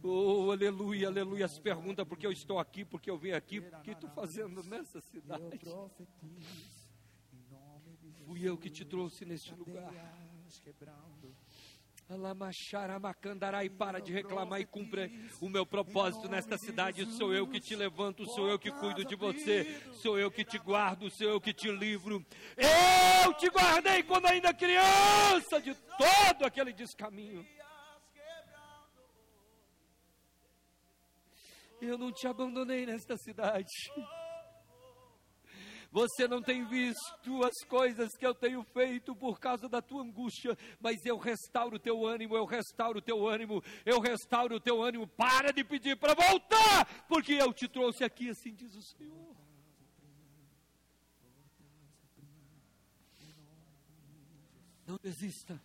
Oh, aleluia, aleluia. Se pergunta por que eu estou aqui, por que eu vim aqui, o que estou fazendo nessa cidade. Fui eu que te trouxe neste lugar. E para de reclamar e cumpra o meu propósito nesta cidade. Sou eu que te levanto, sou eu que cuido de você, sou eu que te guardo, sou eu que te livro. Eu te guardei quando ainda criança de todo aquele descaminho. Eu não te abandonei nesta cidade. Você não tem visto as coisas que eu tenho feito por causa da tua angústia, mas eu restauro o teu ânimo, eu restauro o teu ânimo, eu restauro o teu ânimo. Para de pedir para voltar, porque eu te trouxe aqui, assim diz o Senhor. Não desista.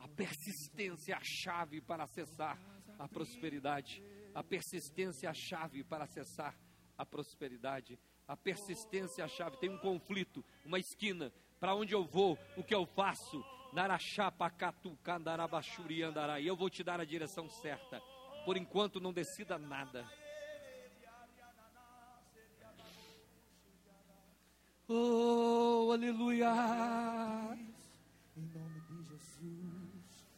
A persistência é a chave para acessar a prosperidade. A persistência é a chave para acessar a prosperidade. A persistência é a chave. Tem um conflito, uma esquina. Para onde eu vou? O que eu faço? Narachá, Pacatu, Candarabachuri, Andarai. Eu vou te dar a direção certa. Por enquanto, não decida nada. Oh, aleluia. Em nome de Jesus.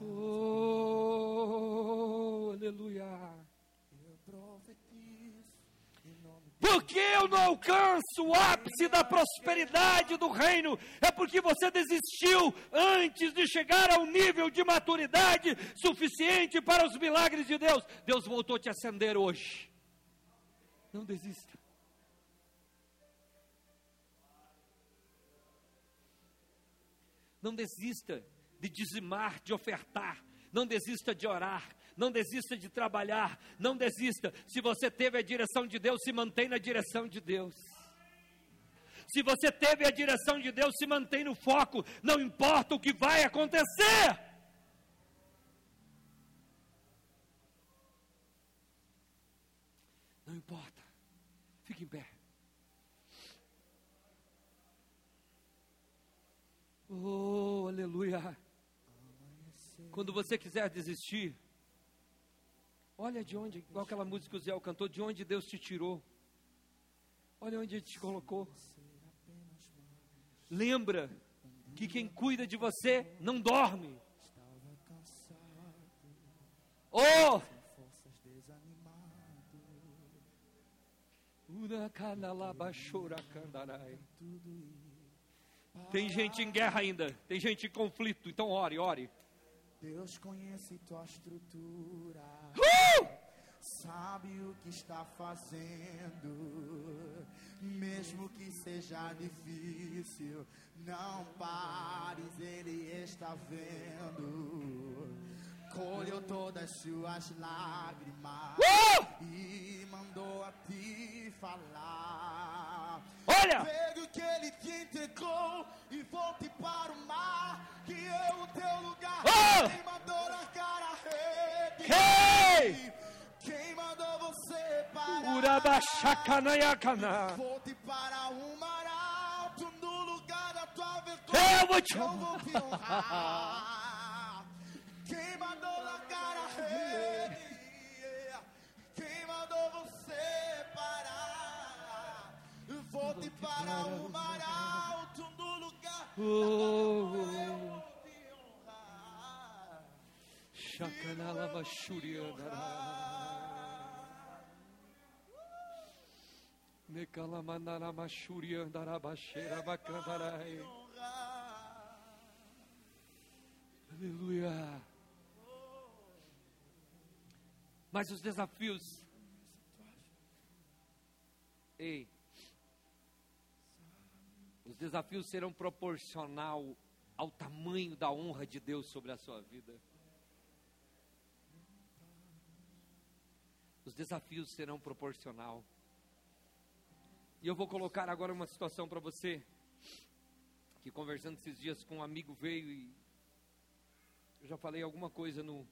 Oh, aleluia. Porque eu não alcanço o ápice da prosperidade do reino, é porque você desistiu antes de chegar ao nível de maturidade suficiente para os milagres de Deus. Deus voltou a te acender hoje. Não desista. Não desista de dizimar, de ofertar. Não desista de orar não desista de trabalhar, não desista. Se você teve a direção de Deus, se mantém na direção de Deus. Se você teve a direção de Deus, se mantém no foco, não importa o que vai acontecer. Não importa, fique em pé. Oh, aleluia. Quando você quiser desistir, Olha de onde, igual aquela música que o Zé cantou, de onde Deus te tirou. Olha onde Ele te colocou. Lembra que quem cuida de você não dorme. Oh! Tem gente em guerra ainda, tem gente em conflito, então ore, ore. Deus conhece tua estrutura. Sabe o que está fazendo, mesmo que seja difícil, não pares, Ele está vendo. colheu todas suas lágrimas Uh! e mandou a ti falar. Olha! Pegue o que ele te entregou e volte para o mar, que eu o teu lugar. Oh! Quem mandou largar a rede? Quem? Volte para o mar alto no lugar da tua vergonha. Eu vou te Eu vou te honrar. Quem mandou largar a rede? Quem mandou você parar? Volte para o mar alto no lugar da tua vergonha. Eu vou Aleluia. Mas os desafios. Ei. Os desafios serão proporcional ao tamanho da honra de Deus sobre a sua vida. Os desafios serão proporcional. E eu vou colocar agora uma situação para você, que conversando esses dias com um amigo veio e eu já falei alguma coisa no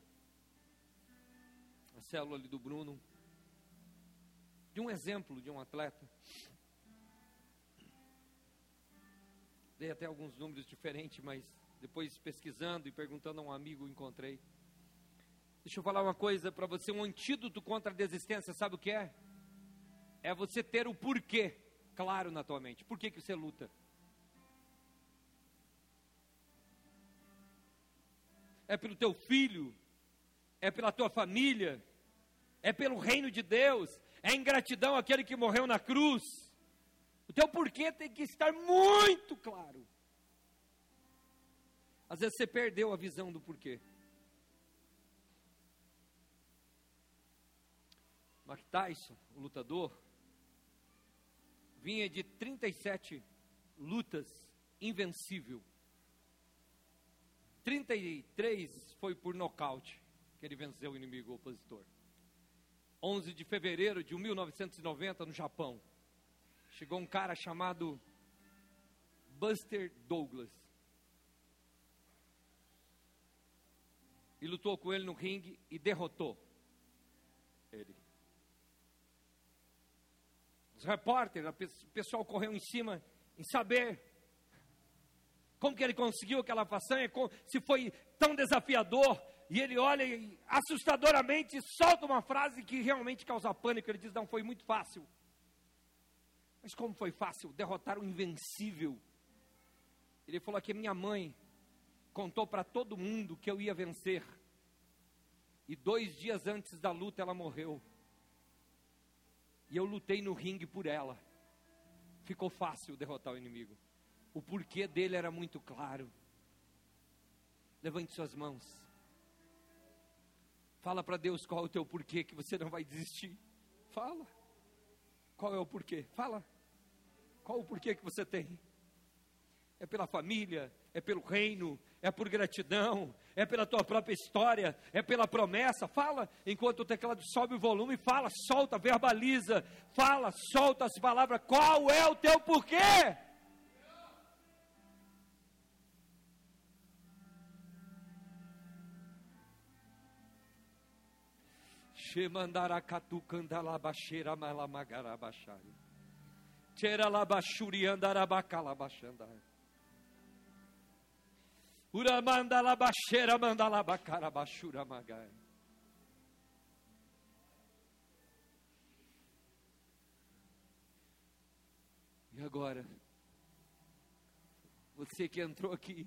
na célula ali do Bruno, de um exemplo de um atleta. Dei até alguns números diferentes, mas depois pesquisando e perguntando a um amigo encontrei. Deixa eu falar uma coisa para você, um antídoto contra a desistência, sabe o que é? É você ter o porquê claro na tua mente. Por que, que você luta? É pelo teu filho? É pela tua família? É pelo reino de Deus? É ingratidão aquele que morreu na cruz? O teu porquê tem que estar muito claro. Às vezes você perdeu a visão do porquê. Mike Tyson, o lutador, vinha de 37 lutas invencível. 33 foi por nocaute que ele venceu o inimigo opositor. 11 de fevereiro de 1990 no Japão, chegou um cara chamado Buster Douglas. E lutou com ele no ringue e derrotou ele. Os repórteres, o pessoal correu em cima em saber como que ele conseguiu aquela façanha, se foi tão desafiador. E ele olha e assustadoramente solta uma frase que realmente causa pânico. Ele diz: Não, foi muito fácil. Mas como foi fácil derrotar o invencível? Ele falou que minha mãe contou para todo mundo que eu ia vencer. E dois dias antes da luta ela morreu. E eu lutei no ringue por ela. Ficou fácil derrotar o inimigo. O porquê dele era muito claro. Levante suas mãos. Fala para Deus qual é o teu porquê que você não vai desistir. Fala. Qual é o porquê? Fala. Qual o porquê que você tem? É pela família, é pelo reino, é por gratidão, é pela tua própria história, é pela promessa. Fala enquanto o teclado sobe o volume, fala, solta, verbaliza, fala, solta as palavras. Qual é o teu porquê? Uramandalabaxeira mandalabacarabachura magai. E agora? Você que entrou aqui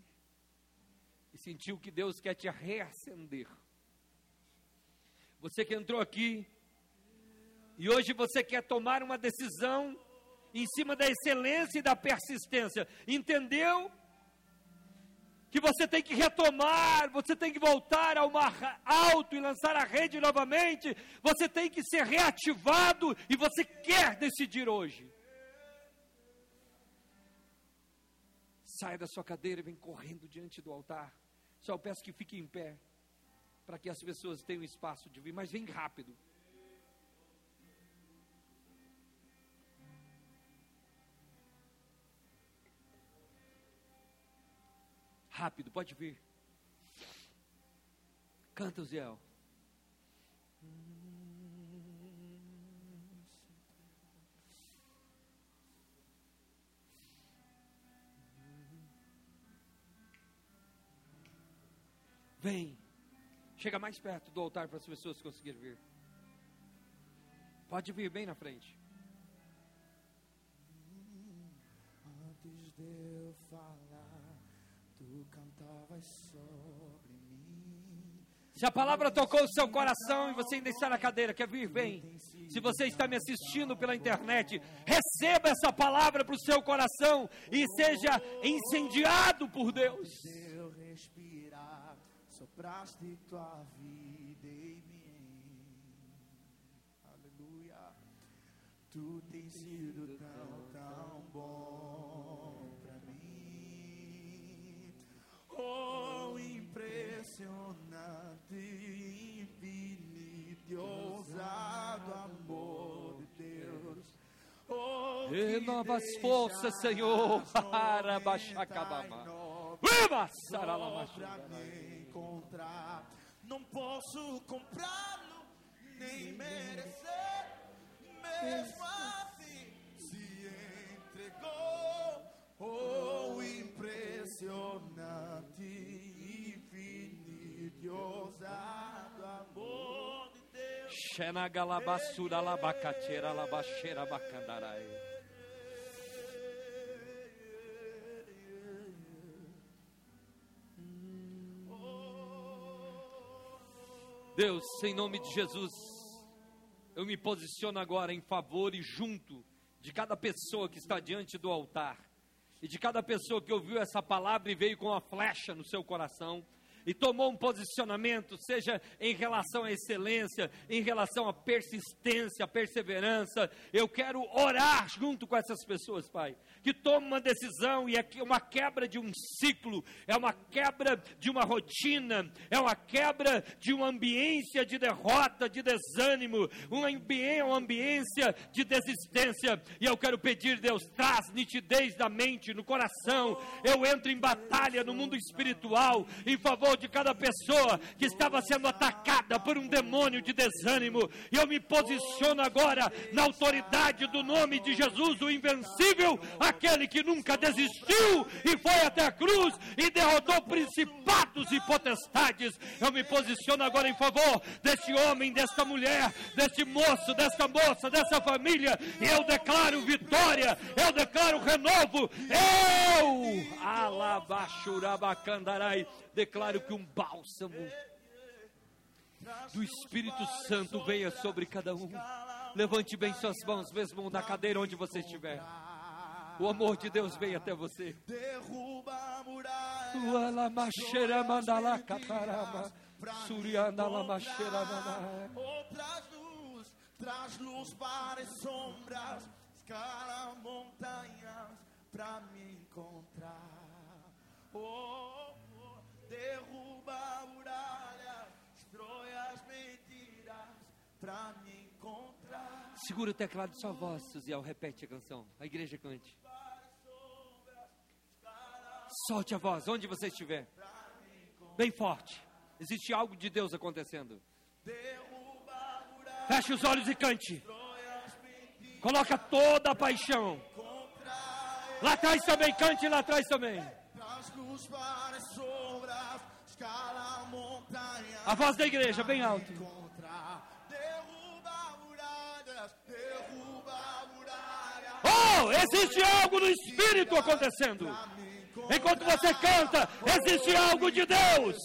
e sentiu que Deus quer te reacender. Você que entrou aqui e hoje você quer tomar uma decisão em cima da excelência e da persistência. Entendeu? Que você tem que retomar, você tem que voltar ao mar alto e lançar a rede novamente. Você tem que ser reativado e você quer decidir hoje. Saia da sua cadeira e vem correndo diante do altar. Só peço que fique em pé. para que as pessoas tenham espaço de vir, mas vem rápido. Rápido, pode vir. Canta, Ziel. Vem. Chega mais perto do altar para as pessoas conseguirem vir. Pode vir bem na frente. Antes de eu falar, Se a palavra tocou o seu coração e você ainda está na cadeira, quer vir, vem. Se você está me assistindo pela internet, receba essa palavra para o seu coração e seja incendiado por Deus. Sopraste tua vida em mim. Aleluia. Tu tens sido tão, tão bom Oh, impressionante, infinito e ousado amor de Deus. Oh, Renovas deixa forças, Senhor. Para pra Saralamachuca. me encontrar. Não posso comprá-lo, nem merecer. Mesmo assim, se entregou. Oh, impressionante, infinito e ousado amor de Deus. Xenagalabassura labacateira labaxeira bacandarai. Deus, em nome de Jesus, eu me posiciono agora em favor e junto de cada pessoa que está diante do altar e de cada pessoa que ouviu essa palavra e veio com uma flecha no seu coração e tomou um posicionamento, seja em relação à excelência, em relação à persistência, à perseverança. Eu quero orar junto com essas pessoas, Pai, que tomam uma decisão e é uma quebra de um ciclo, é uma quebra de uma rotina, é uma quebra de uma ambiência de derrota, de desânimo, uma ambiência, uma ambiência de desistência. E eu quero pedir, Deus, traz nitidez da mente, no coração. Eu entro em batalha no mundo espiritual em favor de cada pessoa que estava sendo atacada por um demônio de desânimo. E eu me posiciono agora na autoridade do nome de Jesus, o invencível, aquele que nunca desistiu e foi até a cruz e derrotou principados e potestades. Eu me posiciono agora em favor deste homem, desta mulher, deste moço, desta moça, dessa família. E eu declaro vitória, eu declaro renovo. Eu, Alabachurabacandarai, declaro que um bálsamo do Espírito Santo venha sobre cada um. Levante bem suas mãos, mesmo na cadeira onde você estiver. O amor de Deus vem até você. Derruba a muralha. Mandala. Oh, traz luz, traz luz para as sombras, escala montanhas pra me encontrar. Oh, derruba a muralha, destrói as mentiras pra me encontrar. Segura o teclado de sua voz, Suziel. Repete a canção. A igreja cante. Solte a voz, onde você estiver. Bem forte. Existe algo de Deus acontecendo. Feche os olhos e cante. Coloca toda a paixão. Lá atrás também, cante lá atrás também. Para as sombras, escala montanhas. A voz da igreja, bem alto. Derruba muralhas, derruba muralhas. Oh, existe algo no Espírito acontecendo. Enquanto você canta, existe algo de Deus.